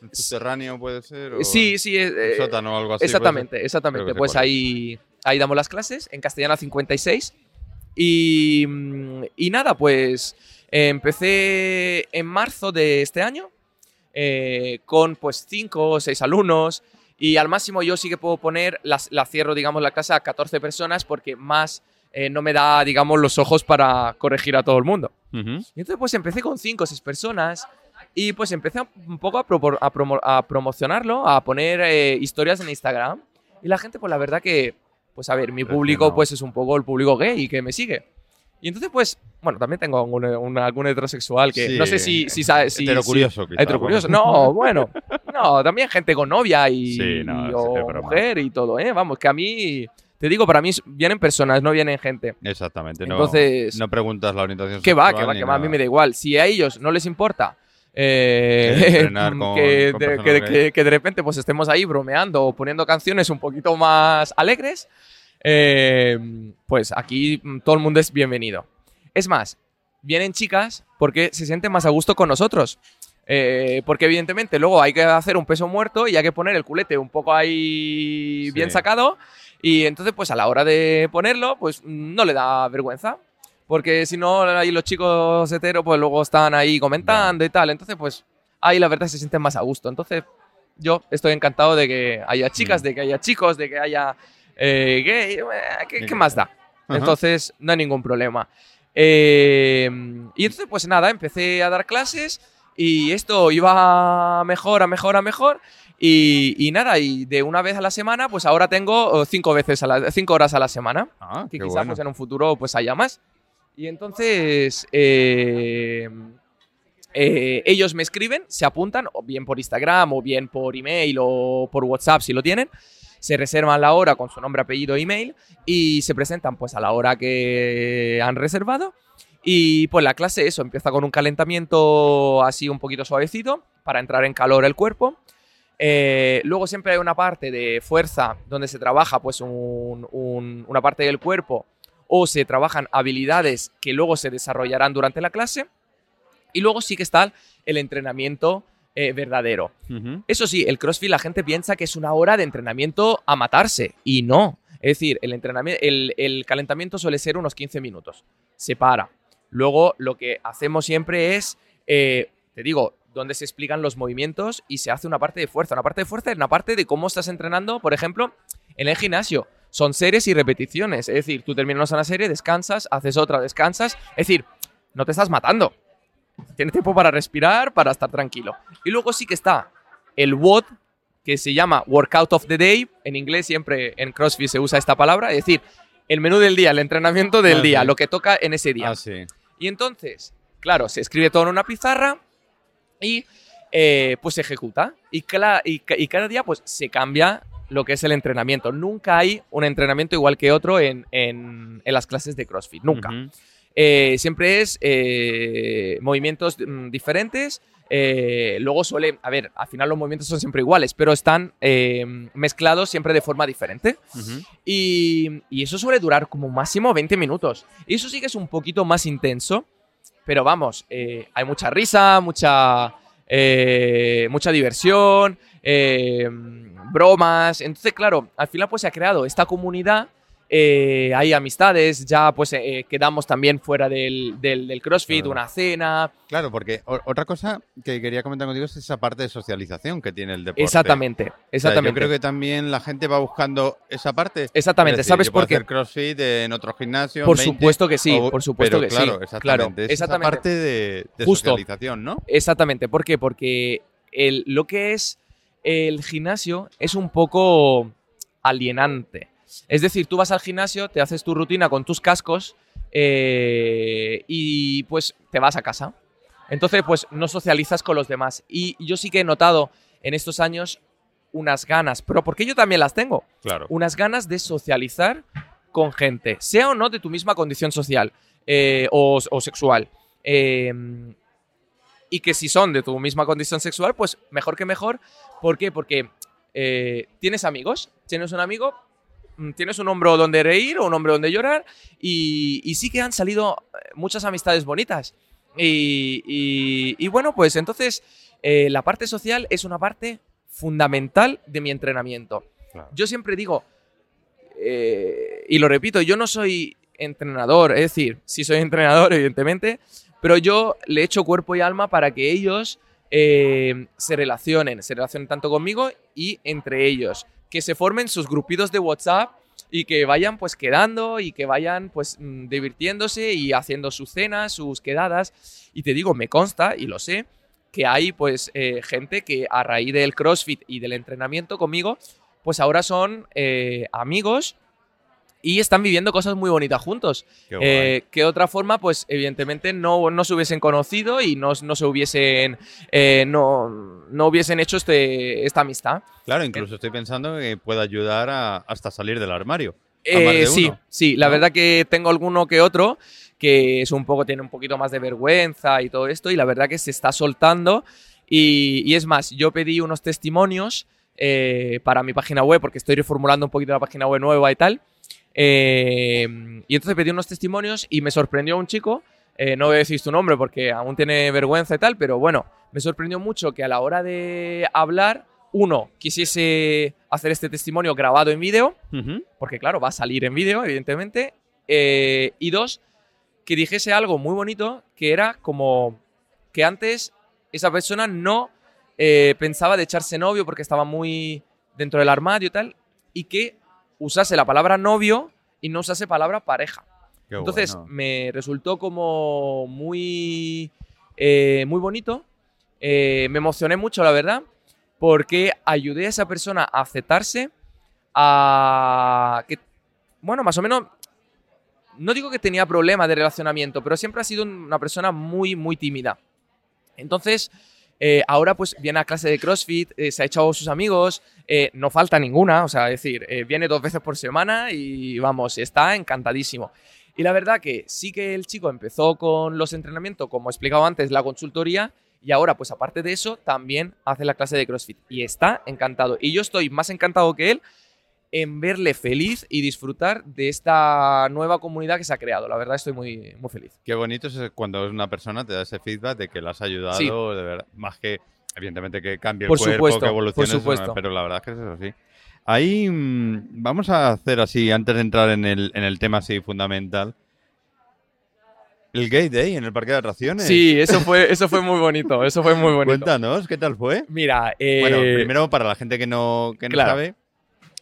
¿Un subterráneo puede ser? o sí, sí, eh, sótano o algo así. Exactamente, exactamente. Pues ahí, ahí damos las clases, en castellana 56. Y, mm, y nada, pues eh, empecé en marzo de este año eh, con pues 5 o 6 alumnos. Y al máximo yo sí que puedo poner, las, la cierro, digamos, la clase a 14 personas porque más eh, no me da, digamos, los ojos para corregir a todo el mundo. Ujú. Y entonces pues empecé con cinco o seis personas y pues empecé un poco a, propor- a promo- a promocionarlo, a poner eh, historias en Instagram. Y la gente pues la verdad que, pues a ver, mi público Reaccionó. pues es un poco el público gay que me sigue. Y entonces pues, bueno, también tengo algún, un- algún heterosexual que Sí, no sé si, si sabe... Si, heterocurioso, si- quizá, heterocurioso. No, bueno. No, también gente con novia y, Sí, no, y- sí, o es broma. mujer y todo, ¿eh? Vamos, que a mí... Te digo, para mí vienen personas, no vienen gente. Exactamente. Entonces- no preguntas la orientación Que va, que va, que va, a mí me da igual. Si a ellos no les importa eh, *laughs* con- que, con de, personas que- gays. que- que de repente pues estemos ahí bromeando o poniendo canciones un poquito más alegres, eh, pues aquí todo el mundo es bienvenido. Es más, vienen chicas porque se sienten más a gusto con nosotros. Eh, porque evidentemente luego hay que hacer un peso muerto y hay que poner el culete un poco ahí Sí. bien sacado. Y entonces, pues a la hora de ponerlo, pues no le da vergüenza. Porque si no, ahí los chicos heteros, pues luego están ahí comentando y tal. Entonces, pues ahí la verdad se sienten más a gusto. Entonces, yo estoy encantado de que haya chicas, Mm. de que haya chicos, de que haya eh, gay. eh, ¿Qué, qué más da? Ajá. Entonces, no hay ningún problema. Eh, y entonces, pues nada, empecé a dar clases y esto iba a mejor, a mejor, a mejor. Y, y nada, y de una vez a la semana, pues ahora tengo oh, cinco veces a la, cinco horas a la semana. Ah, Que quizás bueno. pues, en un futuro pues haya más. Y entonces eh, eh, ellos me escriben, se apuntan, o bien por Instagram, o bien por email, o por WhatsApp si lo tienen. Se reservan la hora con su nombre, apellido, email y se presentan pues a la hora que han reservado. Y pues la clase, eso, empieza con un calentamiento así un poquito suavecito para entrar en calor el cuerpo. Eh, luego siempre hay una parte de fuerza donde se trabaja pues un- un- una parte del cuerpo o se trabajan habilidades que luego se desarrollarán durante la clase. Y luego sí que está el entrenamiento eh, verdadero. Eso sí, el CrossFit la gente piensa que es una hora de entrenamiento a matarse y no. Es decir, el, entrenamiento, el, el calentamiento suele ser unos 15 minutos. Se para. Luego lo que hacemos siempre es, eh, te digo, donde se explican los movimientos y se hace una parte de fuerza. Una parte de fuerza es una parte de cómo estás entrenando, por ejemplo, en el gimnasio. Son series y repeticiones. Es decir, tú terminas una serie, descansas, haces otra, descansas. Es decir, no te estás matando. Tiene tiempo para respirar, para estar tranquilo. Y luego sí que está el WOD, que se llama Workout of the Day. En inglés siempre en CrossFit se usa esta palabra, es decir, el menú del día, el entrenamiento del Ah, día, sí. lo que toca en ese día. Ah, sí. Y entonces, claro, se escribe todo en una pizarra y eh, pues se ejecuta. Y, y y cada día pues se cambia lo que es el entrenamiento. Nunca hay un entrenamiento igual que otro en, en- en las clases de CrossFit. Nunca. Ujú. Eh, siempre es eh, movimientos mm, diferentes. eh, luego suele, a ver, al final los movimientos son siempre iguales, pero están mezclados siempre de forma diferente. Y, y eso suele durar como máximo 20 minutos. Y eso sí que es un poquito más intenso, pero vamos, hay mucha risa, mucha, mucha diversión, bromas. Entonces, claro, al final pues se ha creado esta comunidad. Eh, hay amistades, ya pues eh, quedamos también fuera del, del- del CrossFit, Claro. una cena. Claro, porque otra cosa que quería comentar contigo es esa parte de socialización que tiene el deporte. Exactamente, O sea, exactamente. yo creo que también la gente va buscando esa parte. Exactamente, decir, ¿sabes por qué? hacer crossfit en otro gimnasio. Por 20, supuesto que sí, o- por supuesto pero que claro, sí. Exactamente. Claro, es exactamente. esa parte de, de Justo. socialización, ¿no? Exactamente, ¿por qué? Porque el- lo que es el gimnasio es un poco alienante. Es decir, tú vas al gimnasio, te haces tu rutina con tus cascos eh, y pues te vas a casa. Entonces, pues no socializas con los demás. Y yo sí que he notado en estos años unas ganas, pero porque yo también las tengo, Claro. unas ganas de socializar con gente, sea o no de tu misma condición social eh, o, o sexual. Eh, y que si son de tu misma condición sexual, pues mejor que mejor. ¿Por qué? Porque eh, tienes amigos, tienes un amigo, tienes un hombro donde reír o un hombro donde llorar y, y sí que han salido eh, muchas amistades bonitas. Y, y- y bueno, pues entonces eh, la parte social es una parte fundamental de mi entrenamiento. Claro. Yo siempre digo, eh, y lo repito, yo no soy entrenador, es decir, sí soy entrenador, *laughs* evidentemente, pero yo le echo cuerpo y alma para que ellos eh, se relacionen, se relacionen tanto conmigo y entre ellos, que se formen sus grupitos de WhatsApp y que vayan pues quedando y que vayan pues mm, divirtiéndose y haciendo sus cenas, sus quedadas. Y te digo, me consta y lo sé, que hay pues eh, gente que a raíz del CrossFit y del entrenamiento conmigo, pues ahora son eh, amigos y están viviendo cosas muy bonitas juntos. Qué. Eh, que de otra forma, pues evidentemente no, no se hubiesen conocido y no, no se hubiesen, eh, no, no hubiesen hecho este, esta amistad. Claro, incluso estoy pensando que puede ayudar a, hasta salir del armario. Eh, de sí, sí, la verdad que tengo alguno que otro que es un poco, tiene un poquito más de vergüenza y todo esto, y la verdad que se está soltando. Y, y es más, yo pedí unos testimonios eh, para mi página web, porque estoy reformulando un poquito la página web nueva y tal. Eh, y entonces pedí unos testimonios y me sorprendió un chico, eh, no voy a decir su nombre porque aún tiene vergüenza y tal, pero bueno, me sorprendió mucho que a la hora de hablar, uno, quisiese hacer este testimonio grabado en vídeo, porque claro, va a salir en vídeo, evidentemente. Eh, y dos, que dijese algo muy bonito, que era como que antes esa persona no pensaba de echarse novio porque estaba muy dentro del armario y tal, y que usase la palabra novio y no usase palabra pareja. Qué Entonces bueno. me resultó como muy, eh, muy bonito. Eh, me emocioné mucho, la verdad, porque ayudé a esa persona a aceptarse, a que, bueno, más o menos, no digo que tenía problemas de relacionamiento, pero siempre ha sido una persona muy, muy tímida. Entonces, eh, ahora pues viene a clase de CrossFit, eh, se ha echado sus amigos, eh, no falta ninguna, o sea, es decir, viene dos veces por semana y vamos, está encantadísimo. Y la verdad que sí que el chico empezó con los entrenamientos, como he explicado antes, la consultoría, y ahora pues aparte de eso, también hace la clase de CrossFit. Y está encantado. Y yo estoy más encantado que él en verle feliz y disfrutar de esta nueva comunidad que se ha creado. La verdad estoy muy, muy feliz. Qué bonito es cuando una persona te da ese feedback de que le has ayudado, Sí. de verdad. Más que, evidentemente, que cambie el Por cuerpo, supuesto, que por evolucione, no- supuesto. pero la verdad es que es eso sí. Ahí mm, vamos a hacer así, antes de entrar en el, en el tema así fundamental. El Gay Day en el parque de atracciones. Sí, eso fue, eso fue muy bonito. Eso fue muy bonito. Cuéntanos, ¿qué tal fue? Mira, eh, Bueno, primero para la gente que no, que no claro. sabe,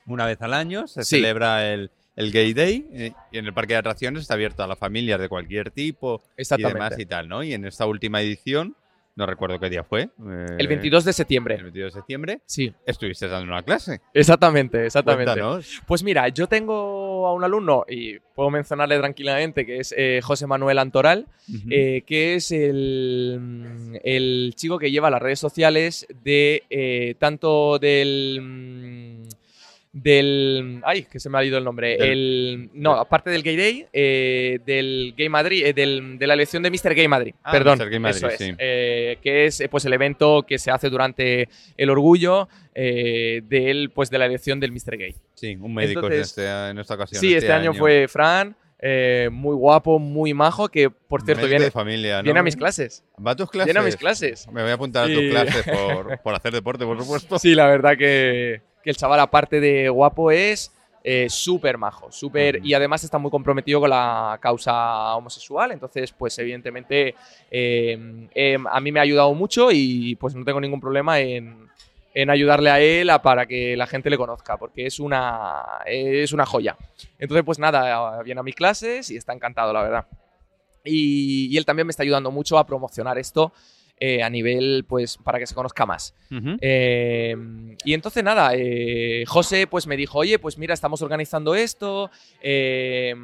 una vez al año se Sí. celebra el, el Gay Day, eh, y en el parque de atracciones está abierto a las familias de cualquier tipo y demás y tal, ¿no? Y en esta última edición, no recuerdo qué día fue. eh, El 22 de septiembre. El 22 de septiembre, Sí, estuviste dando una clase. exactamente, exactamente. Cuéntanos. Pues mira, yo tengo a un alumno, y puedo mencionarle tranquilamente, que es eh, José Manuel Antoral, eh, que es el, el chico que lleva las redes sociales de tanto del... del ay que se me ha ido el nombre Del- el no aparte del Gay Day eh, del Gay Madrid eh, del- de la elección de Mr. Gay Madrid Ah, perdón Mr. Gay Madrid, eso es, sí. eh, que es pues el evento que se hace durante el orgullo del pues de la elección del Mr. Gay Sí, un médico Entonces- en, este- en esta ocasión. Sí, este, año, fue Fran, eh, muy guapo, muy majo, que por cierto Médico viene, de familia, ¿no? viene a mis clases. ¿Va a tus clases? Viene a mis clases. Me voy a apuntar a tus clases por, *laughs* por hacer deporte, por supuesto. Sí, la verdad que, que el chaval, aparte de guapo, es eh, súper majo, súper. Ujú. Y además está muy comprometido con la causa homosexual. Entonces, pues evidentemente eh, eh, a mí me ha ayudado mucho y pues no tengo ningún problema en, en ayudarle a él a- para que la gente le conozca, porque es una, es una joya. Entonces, pues nada, viene a mis clases y está encantado, la verdad. Y, y él también me está ayudando mucho a promocionar esto eh, a nivel, pues, para que se conozca más. Eh, y entonces nada, eh, José pues me dijo, oye, pues mira, estamos organizando esto, eh,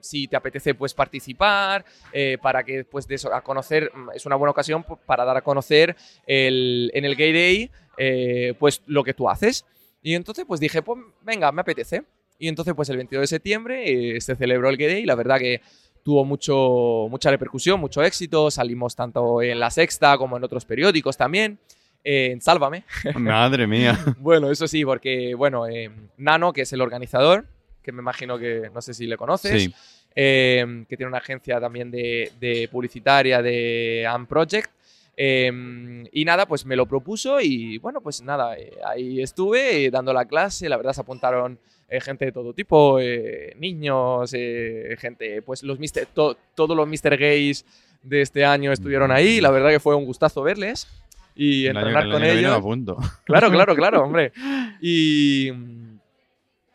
si te apetece pues participar, eh, para que pues de eso, a conocer, mm, es una buena ocasión pues, para dar a conocer el, en el Gay Day pues lo que tú haces. Y entonces pues dije, pues venga, me apetece. Y entonces pues el 22 de septiembre se celebró el Gay Day y la verdad que tuvo mucho, mucha repercusión, mucho éxito, salimos tanto en La Sexta como en otros periódicos también. eh, en Sálvame, *laughs* Madre mía. *laughs* bueno, eso sí, porque, bueno, eh, Nano, que es el organizador, que me imagino que, no sé si le conoces, Sí. eh, que tiene una agencia también de, de publicitaria de Am Project. y nada, pues me lo propuso y bueno, pues nada, ahí estuve dando la clase, la verdad se apuntaron eh, gente de todo tipo, eh, niños, eh, gente, pues los mister, to- todos los Mr. Gays de este año estuvieron ahí, la verdad que fue un gustazo verles y El año- entrenar el con ellos. apunto. Claro, claro, claro, *laughs* hombre. Y,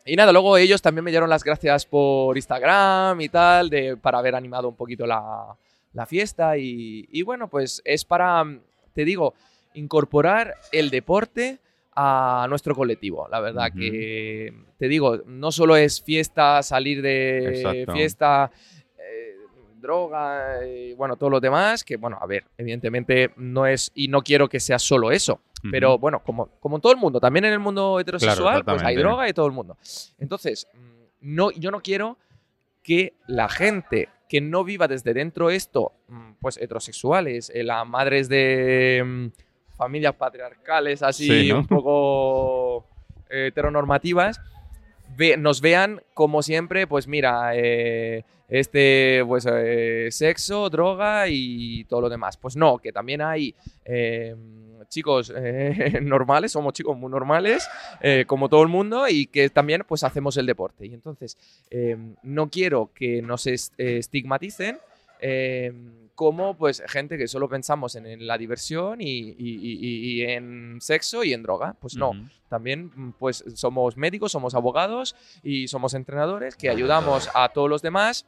y nada, luego ellos también me dieron las gracias por Instagram y tal, de, para haber animado un poquito la, la fiesta. Y, y bueno, pues es para, te digo, incorporar el deporte a nuestro colectivo. La verdad que, te digo, no solo es fiesta, salir de Exacto. fiesta, eh, droga, y bueno, todo lo demás, que bueno, a ver, evidentemente no es, y no quiero que sea solo eso. Pero bueno, como, como en todo el mundo, también en el mundo heterosexual, pues hay droga y todo el mundo. Entonces, mm, no, yo no quiero que la gente que no viva desde dentro esto, mm, pues heterosexuales, eh, las madres de mm, familias patriarcales así Sí, ¿no? un poco eh, heteronormativas, ve- nos vean como siempre, pues mira, eh, este, pues eh, sexo, droga y todo lo demás. Pues no, que también hay eh, chicos *laughs* normales, somos chicos muy normales, como todo el mundo, y que también pues hacemos el deporte. Y entonces, no quiero que nos est- estigmaticen. Eh, como pues gente que solo pensamos en, en la diversión y, y- y- y- y en sexo y en droga. Pues no, también mm, pues somos médicos, somos abogados y somos entrenadores que ayudamos a todos los demás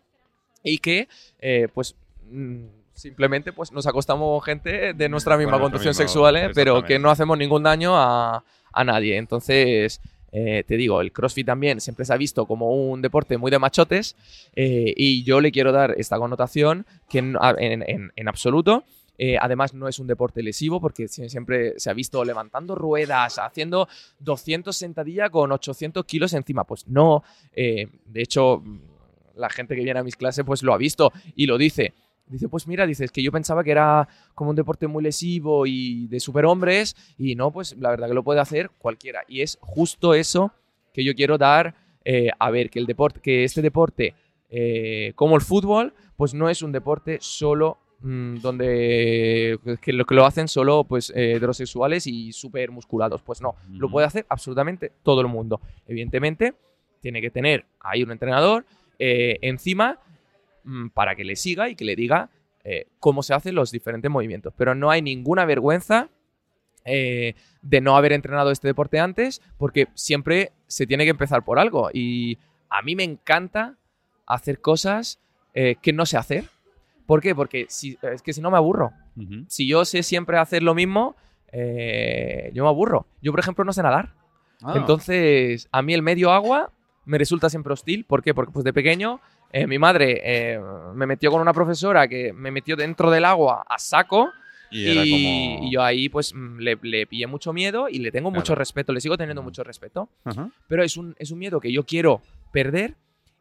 y que eh, pues mm, simplemente pues nos acostamos gente de nuestra misma nuestra condición sexual, ¿eh? pero que no hacemos ningún daño a, a nadie. Entonces, eh, te digo, el CrossFit también siempre se ha visto como un deporte muy de machotes eh, y yo le quiero dar esta connotación que en, absoluto eh, además, no es un deporte lesivo porque sie- siempre se ha visto levantando ruedas, haciendo 200 sentadillas con 800 kilos encima. Pues no. de hecho, la gente que viene a mis clases pues lo ha visto y lo dice. Dice, pues mira, dices que yo pensaba que era como un deporte muy lesivo y de superhombres y no, pues la verdad que lo puede hacer cualquiera. Y es justo eso que yo quiero dar eh, a ver, que el deporte, que este deporte, eh, como el fútbol, pues no es un deporte solo mm, donde que lo que lo hacen solo pues eh, heterosexuales y súper musculados. Pues no, lo puede hacer absolutamente todo el mundo. Evidentemente, tiene que tener ahí un entrenador eh, encima para que le siga y que le diga eh, cómo se hacen los diferentes movimientos. Pero no hay ninguna vergüenza eh, de no haber entrenado este deporte antes, porque siempre se tiene que empezar por algo. Y a mí me encanta hacer cosas eh, que no sé hacer. ¿Por qué? Porque si, es que si no me aburro. Si yo sé siempre hacer lo mismo, eh, yo me aburro. Yo, por ejemplo, no sé nadar. Ah, Entonces, a mí el medio agua me resulta siempre hostil. ¿Por qué? Porque pues de pequeño eh, mi madre eh, me metió con una profesora que me metió dentro del agua a saco y y, como... y yo ahí pues mm, le, le pillé mucho miedo y le tengo mucho Claro. respeto, le sigo teniendo mucho respeto. Ajá. Pero es un, es un miedo que yo quiero perder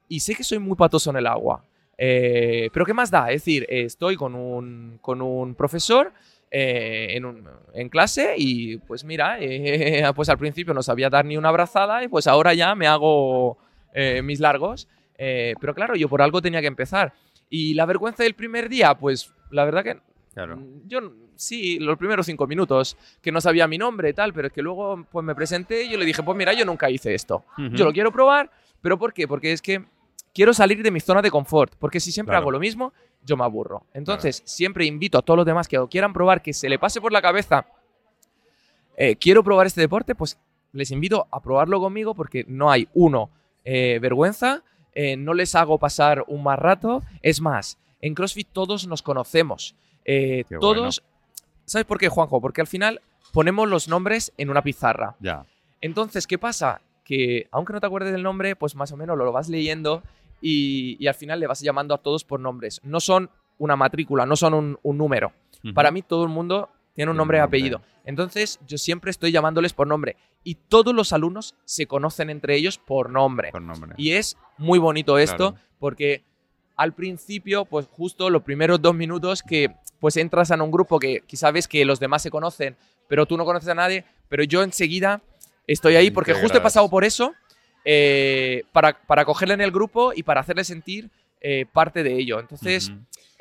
y sé que soy muy patoso en el agua. Eh, pero ¿qué más da? Es decir, eh, estoy con un, con un profesor eh, en, un- en clase y pues mira, eh, *laughs* pues al principio no sabía dar ni una abrazada y pues ahora ya me hago eh, mis largos. Eh, pero claro, yo por algo tenía que empezar. Y la vergüenza del primer día, pues la verdad que Claro. Mm, Yo sí, los primeros cinco minutos, que no sabía mi nombre y tal, pero es que luego pues me presenté y yo le dije, pues mira, yo nunca hice esto. Ujú. Yo lo quiero probar, pero ¿por qué? Porque es que quiero salir de mi zona de confort, porque si siempre Claro. hago lo mismo, yo me aburro. Entonces, siempre invito a todos los demás que lo quieran probar, que se le pase por la cabeza, eh, quiero probar este deporte, pues les invito a probarlo conmigo porque no hay, uno, eh, vergüenza, eh, no les hago pasar un mal rato, es más, en CrossFit todos nos conocemos. Eh, todos, ¿sabes por qué, Juanjo? Porque al final ponemos los nombres en una pizarra. Ya. Entonces, ¿qué pasa? Que aunque no te acuerdes del nombre, pues más o menos lo vas leyendo y, y al final le vas llamando a todos por nombres. No son una matrícula, no son un, un número. Para mí todo el mundo tiene un nombre y apellido. Entonces, yo siempre estoy llamándoles por nombre. Y todos los alumnos se conocen entre ellos por nombre. Con nombre. Y es muy bonito esto Claro. porque al principio, pues justo los primeros dos minutos que pues entras en un grupo que quizá ves que los demás se conocen, pero tú no conoces a nadie, pero yo enseguida estoy ahí porque justo he pasado por eso eh, para, para cogerle en el grupo y para hacerle sentir eh, parte de ello. Entonces.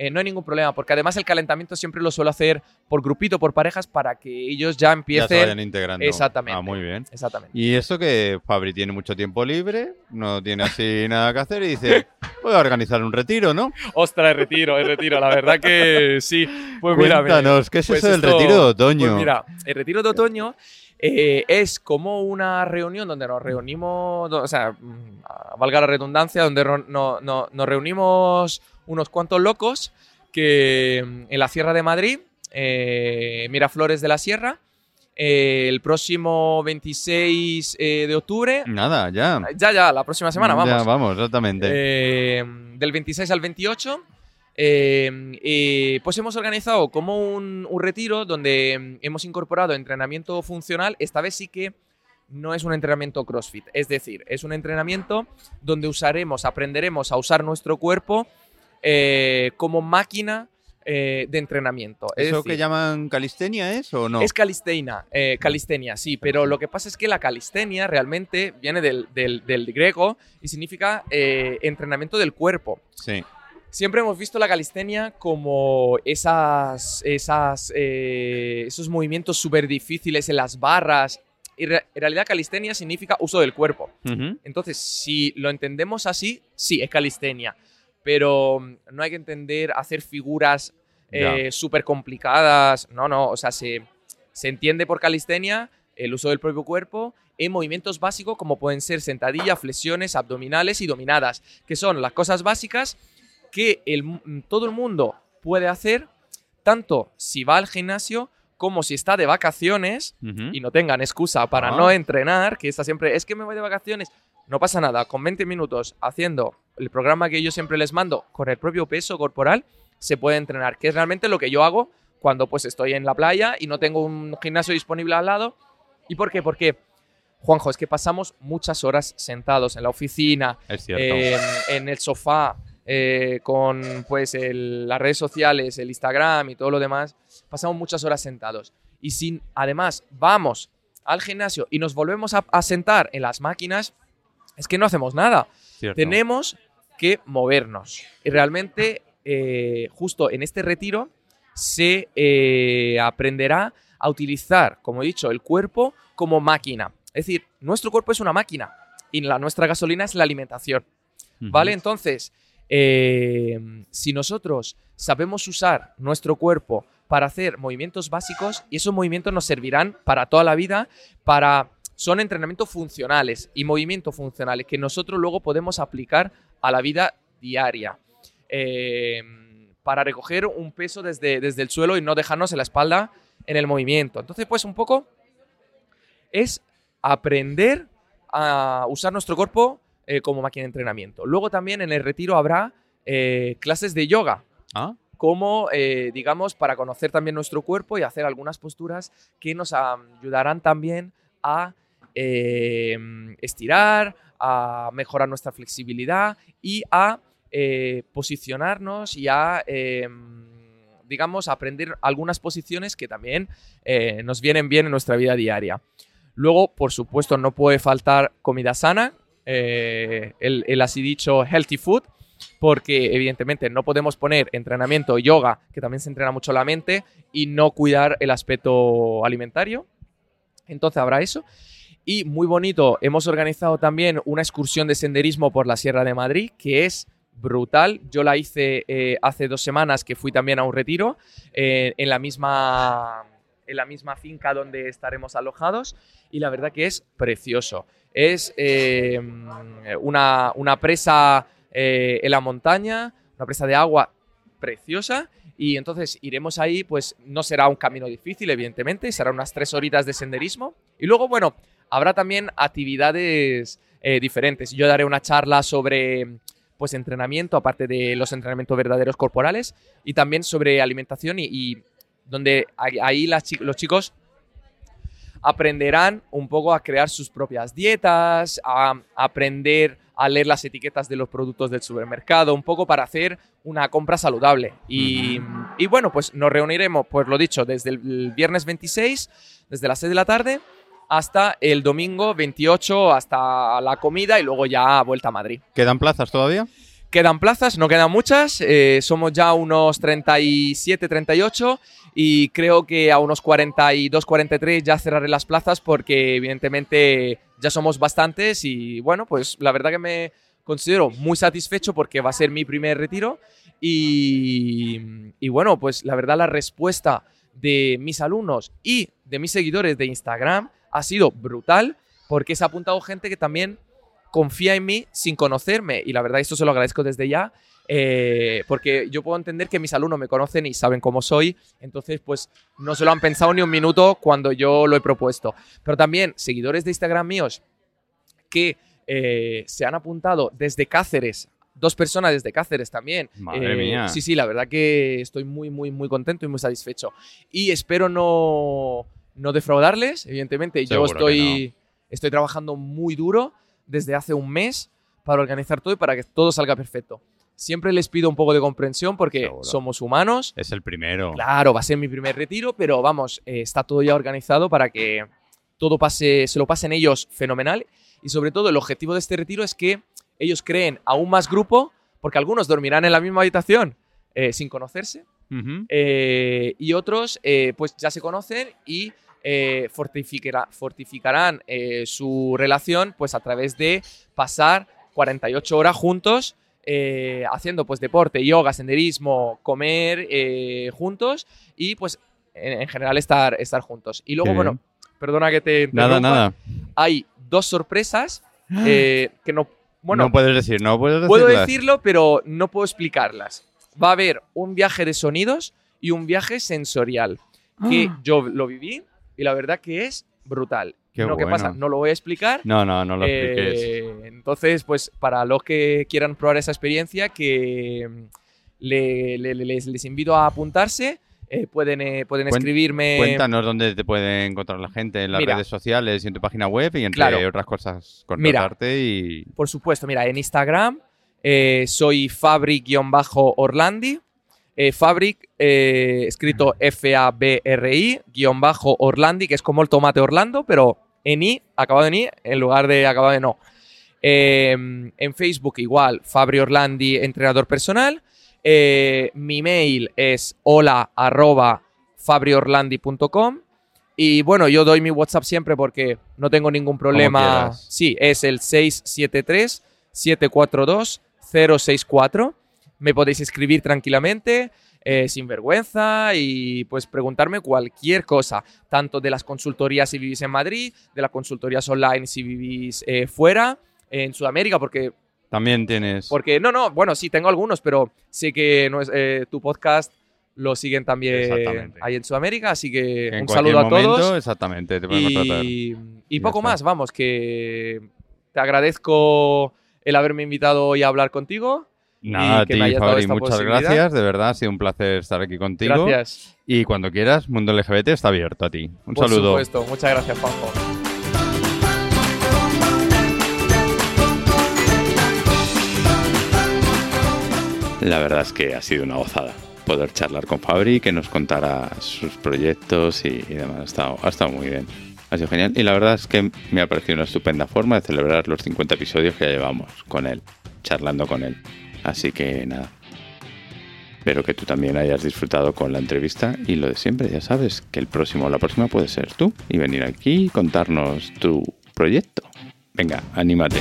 Eh, no hay ningún problema, porque además el calentamiento siempre lo suelo hacer por grupito, por parejas, para que ellos ya Ya se empiecen. vayan integrando. Exactamente. Ah, muy bien. Exactamente. Y eso que Fabri tiene mucho tiempo libre, no tiene así *laughs* nada que hacer y dice, voy a organizar un retiro, ¿no? Ostras, el retiro, el retiro, la verdad que sí. Pues mira, Cuéntanos, ¿qué es pues eso del esto- retiro de otoño? Pues mira, el retiro de otoño eh, es como una reunión donde nos reunimos, o sea, mm, valga la redundancia, donde ro- no- no- nos reunimos unos cuantos locos que mm, en la Sierra de Madrid, eh, Miraflores de la Sierra, eh, el próximo 26 eh, de octubre, Nada, ya. ya, ya, la próxima semana, vamos. Ya, vamos, exactamente. Eh, del 26 al 28. eh, eh, pues hemos organizado como un, un retiro donde mm, hemos incorporado entrenamiento funcional. Esta vez sí que no es un entrenamiento CrossFit. Es decir, es un entrenamiento donde usaremos, aprenderemos a usar nuestro cuerpo eh, como máquina eh, de entrenamiento. Es ¿Eso decir, que llaman calistenia es o no? es calistenia, eh, calistenia, sí, pero lo que pasa es que la calistenia realmente viene del, del- del griego y significa eh, entrenamiento del cuerpo. Sí. Siempre hemos visto la calistenia como esas, esas, esos movimientos súper difíciles en las barras. Y re- en realidad calistenia significa uso del cuerpo. Entonces, si lo entendemos así, sí, es calistenia. Pero mm, no hay que entender hacer figuras eh, súper complicadas. No, no, o sea, se, se entiende por calistenia el uso del propio cuerpo en movimientos básicos como pueden ser sentadillas, flexiones, abdominales y dominadas, que son las cosas básicas que el mu- todo el mundo puede hacer, tanto si va al gimnasio como si está de vacaciones y no tengan excusa para Ah. no entrenar, que está siempre, es que me voy de vacaciones. No pasa nada, con 20 minutos haciendo el programa que yo siempre les mando con el propio peso corporal, se puede entrenar, que es realmente lo que yo hago cuando pues estoy en la playa y no tengo un gimnasio disponible al lado. ¿Y por qué? Porque, Juanjo, es que pasamos muchas horas sentados en la oficina, en, en el sofá, eh, con pues el- las redes sociales, el Instagram y todo lo demás, pasamos muchas horas sentados. Y si además vamos al gimnasio y nos volvemos a, a sentar en las máquinas, es que no hacemos nada. cierto. Tenemos que movernos. Y realmente, eh, justo en este retiro, se eh, aprenderá a utilizar, como he dicho, el cuerpo como máquina. Es decir, nuestro cuerpo es una máquina y la, nuestra gasolina es la alimentación. ¿Vale? Entonces, eh, si nosotros sabemos usar nuestro cuerpo para hacer movimientos básicos, y esos movimientos nos servirán para toda la vida, para son entrenamientos funcionales y movimientos funcionales que nosotros luego podemos aplicar a la vida diaria. Eh, para recoger un peso desde, desde el suelo y no dejarnos en la espalda en el movimiento. Entonces, pues un poco es aprender a usar nuestro cuerpo eh, como máquina de entrenamiento. Luego también en el retiro habrá eh, clases de yoga. Ah. Como, eh, digamos, para conocer también nuestro cuerpo y hacer algunas posturas que nos ayudarán también a estirar, a mejorar nuestra flexibilidad y a posicionarnos y a digamos, aprender algunas posiciones que también nos vienen bien en nuestra vida diaria. Luego, por supuesto, no puede faltar comida sana, eh, el, así dicho healthy food, porque evidentemente no podemos poner entrenamiento, yoga, que también se entrena mucho la mente, y no cuidar el aspecto alimentario. Entonces habrá eso. Y muy bonito, hemos organizado también una excursión de senderismo por la Sierra de Madrid, que es brutal. Yo la hice eh, hace dos semanas que fui también a un retiro eh, en la misma en la misma finca donde estaremos alojados y la verdad que es precioso. Es eh, una, presa eh, en la montaña, una presa de agua preciosa y entonces iremos ahí, pues no será un camino difícil, evidentemente, será unas tres horitas de senderismo. Y luego, bueno, habrá también actividades eh, diferentes. Yo daré una charla sobre pues entrenamiento, aparte de los entrenamientos verdaderos corporales, y también sobre alimentación y donde ahí los chicos aprenderán un poco a crear sus propias dietas, a aprender a leer las etiquetas de los productos del supermercado, un poco para hacer una compra saludable. Y, bueno, pues nos reuniremos, pues lo dicho, desde el viernes 26, desde las 6 de la tarde, hasta el domingo 28, hasta la comida y luego ya vuelta a Madrid. ¿Quedan plazas todavía? Quedan plazas, no quedan muchas, eh, somos ya unos 37, 38 y creo que a unos 42, 43 ya cerraré las plazas porque evidentemente ya somos bastantes y bueno, pues la verdad que me considero muy satisfecho porque va a ser mi primer retiro y, y bueno, pues la verdad la respuesta de mis alumnos y de mis seguidores de Instagram ha sido brutal porque se ha apuntado gente que también confía en mí sin conocerme. Y la verdad, esto se lo agradezco desde ya, eh, porque yo puedo entender que mis alumnos me conocen y saben cómo soy, entonces pues no se lo han pensado ni un minuto cuando yo lo he propuesto. Pero también seguidores de Instagram míos que eh, se han apuntado desde Cáceres, dos personas desde Cáceres también. Madre eh, mía. Sí, sí, la verdad que estoy muy, muy, muy contento y muy satisfecho. Y espero no, no defraudarles, evidentemente. yo estoy, estoy trabajando muy duro desde hace un mes para organizar todo y para que todo salga perfecto. Siempre les pido un poco de comprensión porque somos humanos. Es el primero. Claro, va a ser mi primer retiro, pero vamos, eh, está todo ya organizado para que todo pase, se lo pasen ellos fenomenal. Y sobre todo el objetivo de este retiro es que ellos creen aún más grupo, porque algunos dormirán en la misma habitación eh, sin conocerse, eh, y otros pues ya se conocen y eh, fortificarán eh, su relación pues a través de pasar 48 horas juntos eh, haciendo pues deporte, yoga, senderismo, comer juntos y pues en, general estar, estar juntos. Y luego, bueno, perdona que te... Nada, nada. Hay dos sorpresas *gasps* que no... Bueno, no puedes decir, no puedes Puedo decirlo, pero no puedo explicarlas. Va a haber un viaje de sonidos y un viaje sensorial. Que ah. *gasps* yo lo viví y la verdad que es brutal. Qué no, ¿qué pasa? No lo voy a explicar. No, no, no lo expliques. Eh, entonces, pues para los que quieran probar esa experiencia, que mm, les, invito a apuntarse. Eh, pueden eh, pueden escribirme. Cuéntanos dónde te puede encontrar la gente en las redes sociales y en tu página web y entre otras cosas contactarte y. Por supuesto, mira, en Instagram soy Fabri-Orlandi eh, Fabric, eh, escrito F-A-B-R-I, guion bajo Orlandi, que es como el tomate Orlando, pero en I, acabado en I, en lugar de acabado en O. Em, en Facebook igual, Fabri Orlandi, entrenador personal. Eh, mi mail es hola arroba fabriorlandi.com. Y bueno, yo doy mi WhatsApp siempre porque no tengo ningún problema. Sí, es el 673 742 064 me podéis escribir tranquilamente. eh, sin vergüenza y pues preguntarme cualquier cosa, tanto de las consultorías si vivís en Madrid, de las consultorías online si vivís eh, fuera, en Sudamérica, porque... También tienes... Porque, no, no, bueno, sí, tengo algunos, pero sé que no es, eh, tu podcast lo siguen también ahí en Sudamérica, así que un saludo a todos. Exactamente, te y, y poco más, vamos, que te agradezco el haberme invitado hoy a hablar contigo. Nada, a ti, Fabri, muchas gracias. De verdad, ha sido un placer estar aquí contigo. Gracias. Y cuando quieras, Mundo LGBT está abierto a ti. Un saludo. Por supuesto, muchas gracias, Juanjo. La verdad es que ha sido una gozada poder charlar con Fabri, que nos contara sus proyectos y, demás. Ha estado, ha estado muy bien. Ha sido genial. Y la verdad es que me ha parecido una estupenda forma de celebrar los 50 episodios que ya llevamos con él, charlando con él. Así que nada. Espero que tú también hayas disfrutado con la entrevista y lo de siempre, ya sabes, que el próximo o la próxima puede ser tú y venir aquí y contarnos tu proyecto. Venga, anímate.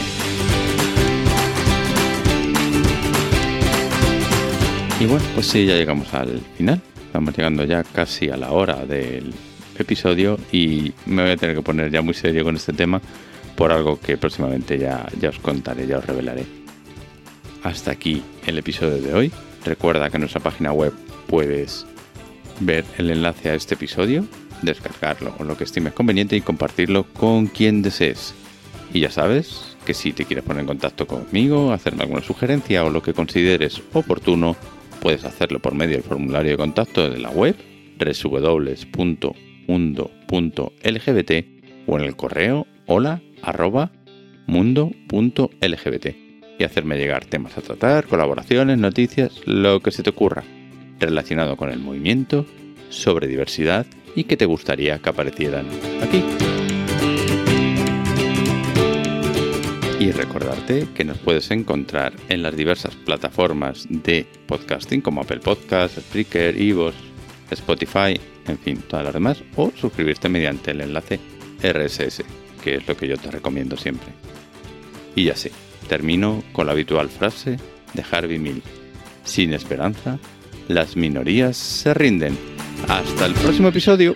Y bueno, pues sí, ya llegamos al final. Estamos llegando ya casi a la hora del episodio y me voy a tener que poner ya muy serio con este tema por algo que próximamente ya, ya os contaré, ya os revelaré. Hasta aquí el episodio de hoy. Recuerda que en nuestra página web puedes ver el enlace a este episodio, descargarlo o lo que estimes conveniente y compartirlo con quien desees. Y ya sabes que si te quieres poner en contacto conmigo, hacerme alguna sugerencia o lo que consideres oportuno, puedes hacerlo por medio del formulario de contacto de la web www.mundo.lgbt o en el correo hola arroba y hacerme llegar temas a tratar, colaboraciones, noticias, lo que se te ocurra relacionado con el movimiento, sobre diversidad y que te gustaría que aparecieran aquí. Y recordarte que nos puedes encontrar en las diversas plataformas de podcasting como Apple Podcasts, Spreaker, Evox, Spotify, en fin, todas las demás, o suscribirte mediante el enlace RSS, que es lo que yo te recomiendo siempre. Y ya sé, termino con la habitual frase de Harvey Mill. Sin esperanza, las minorías se rinden. Hasta el próximo episodio.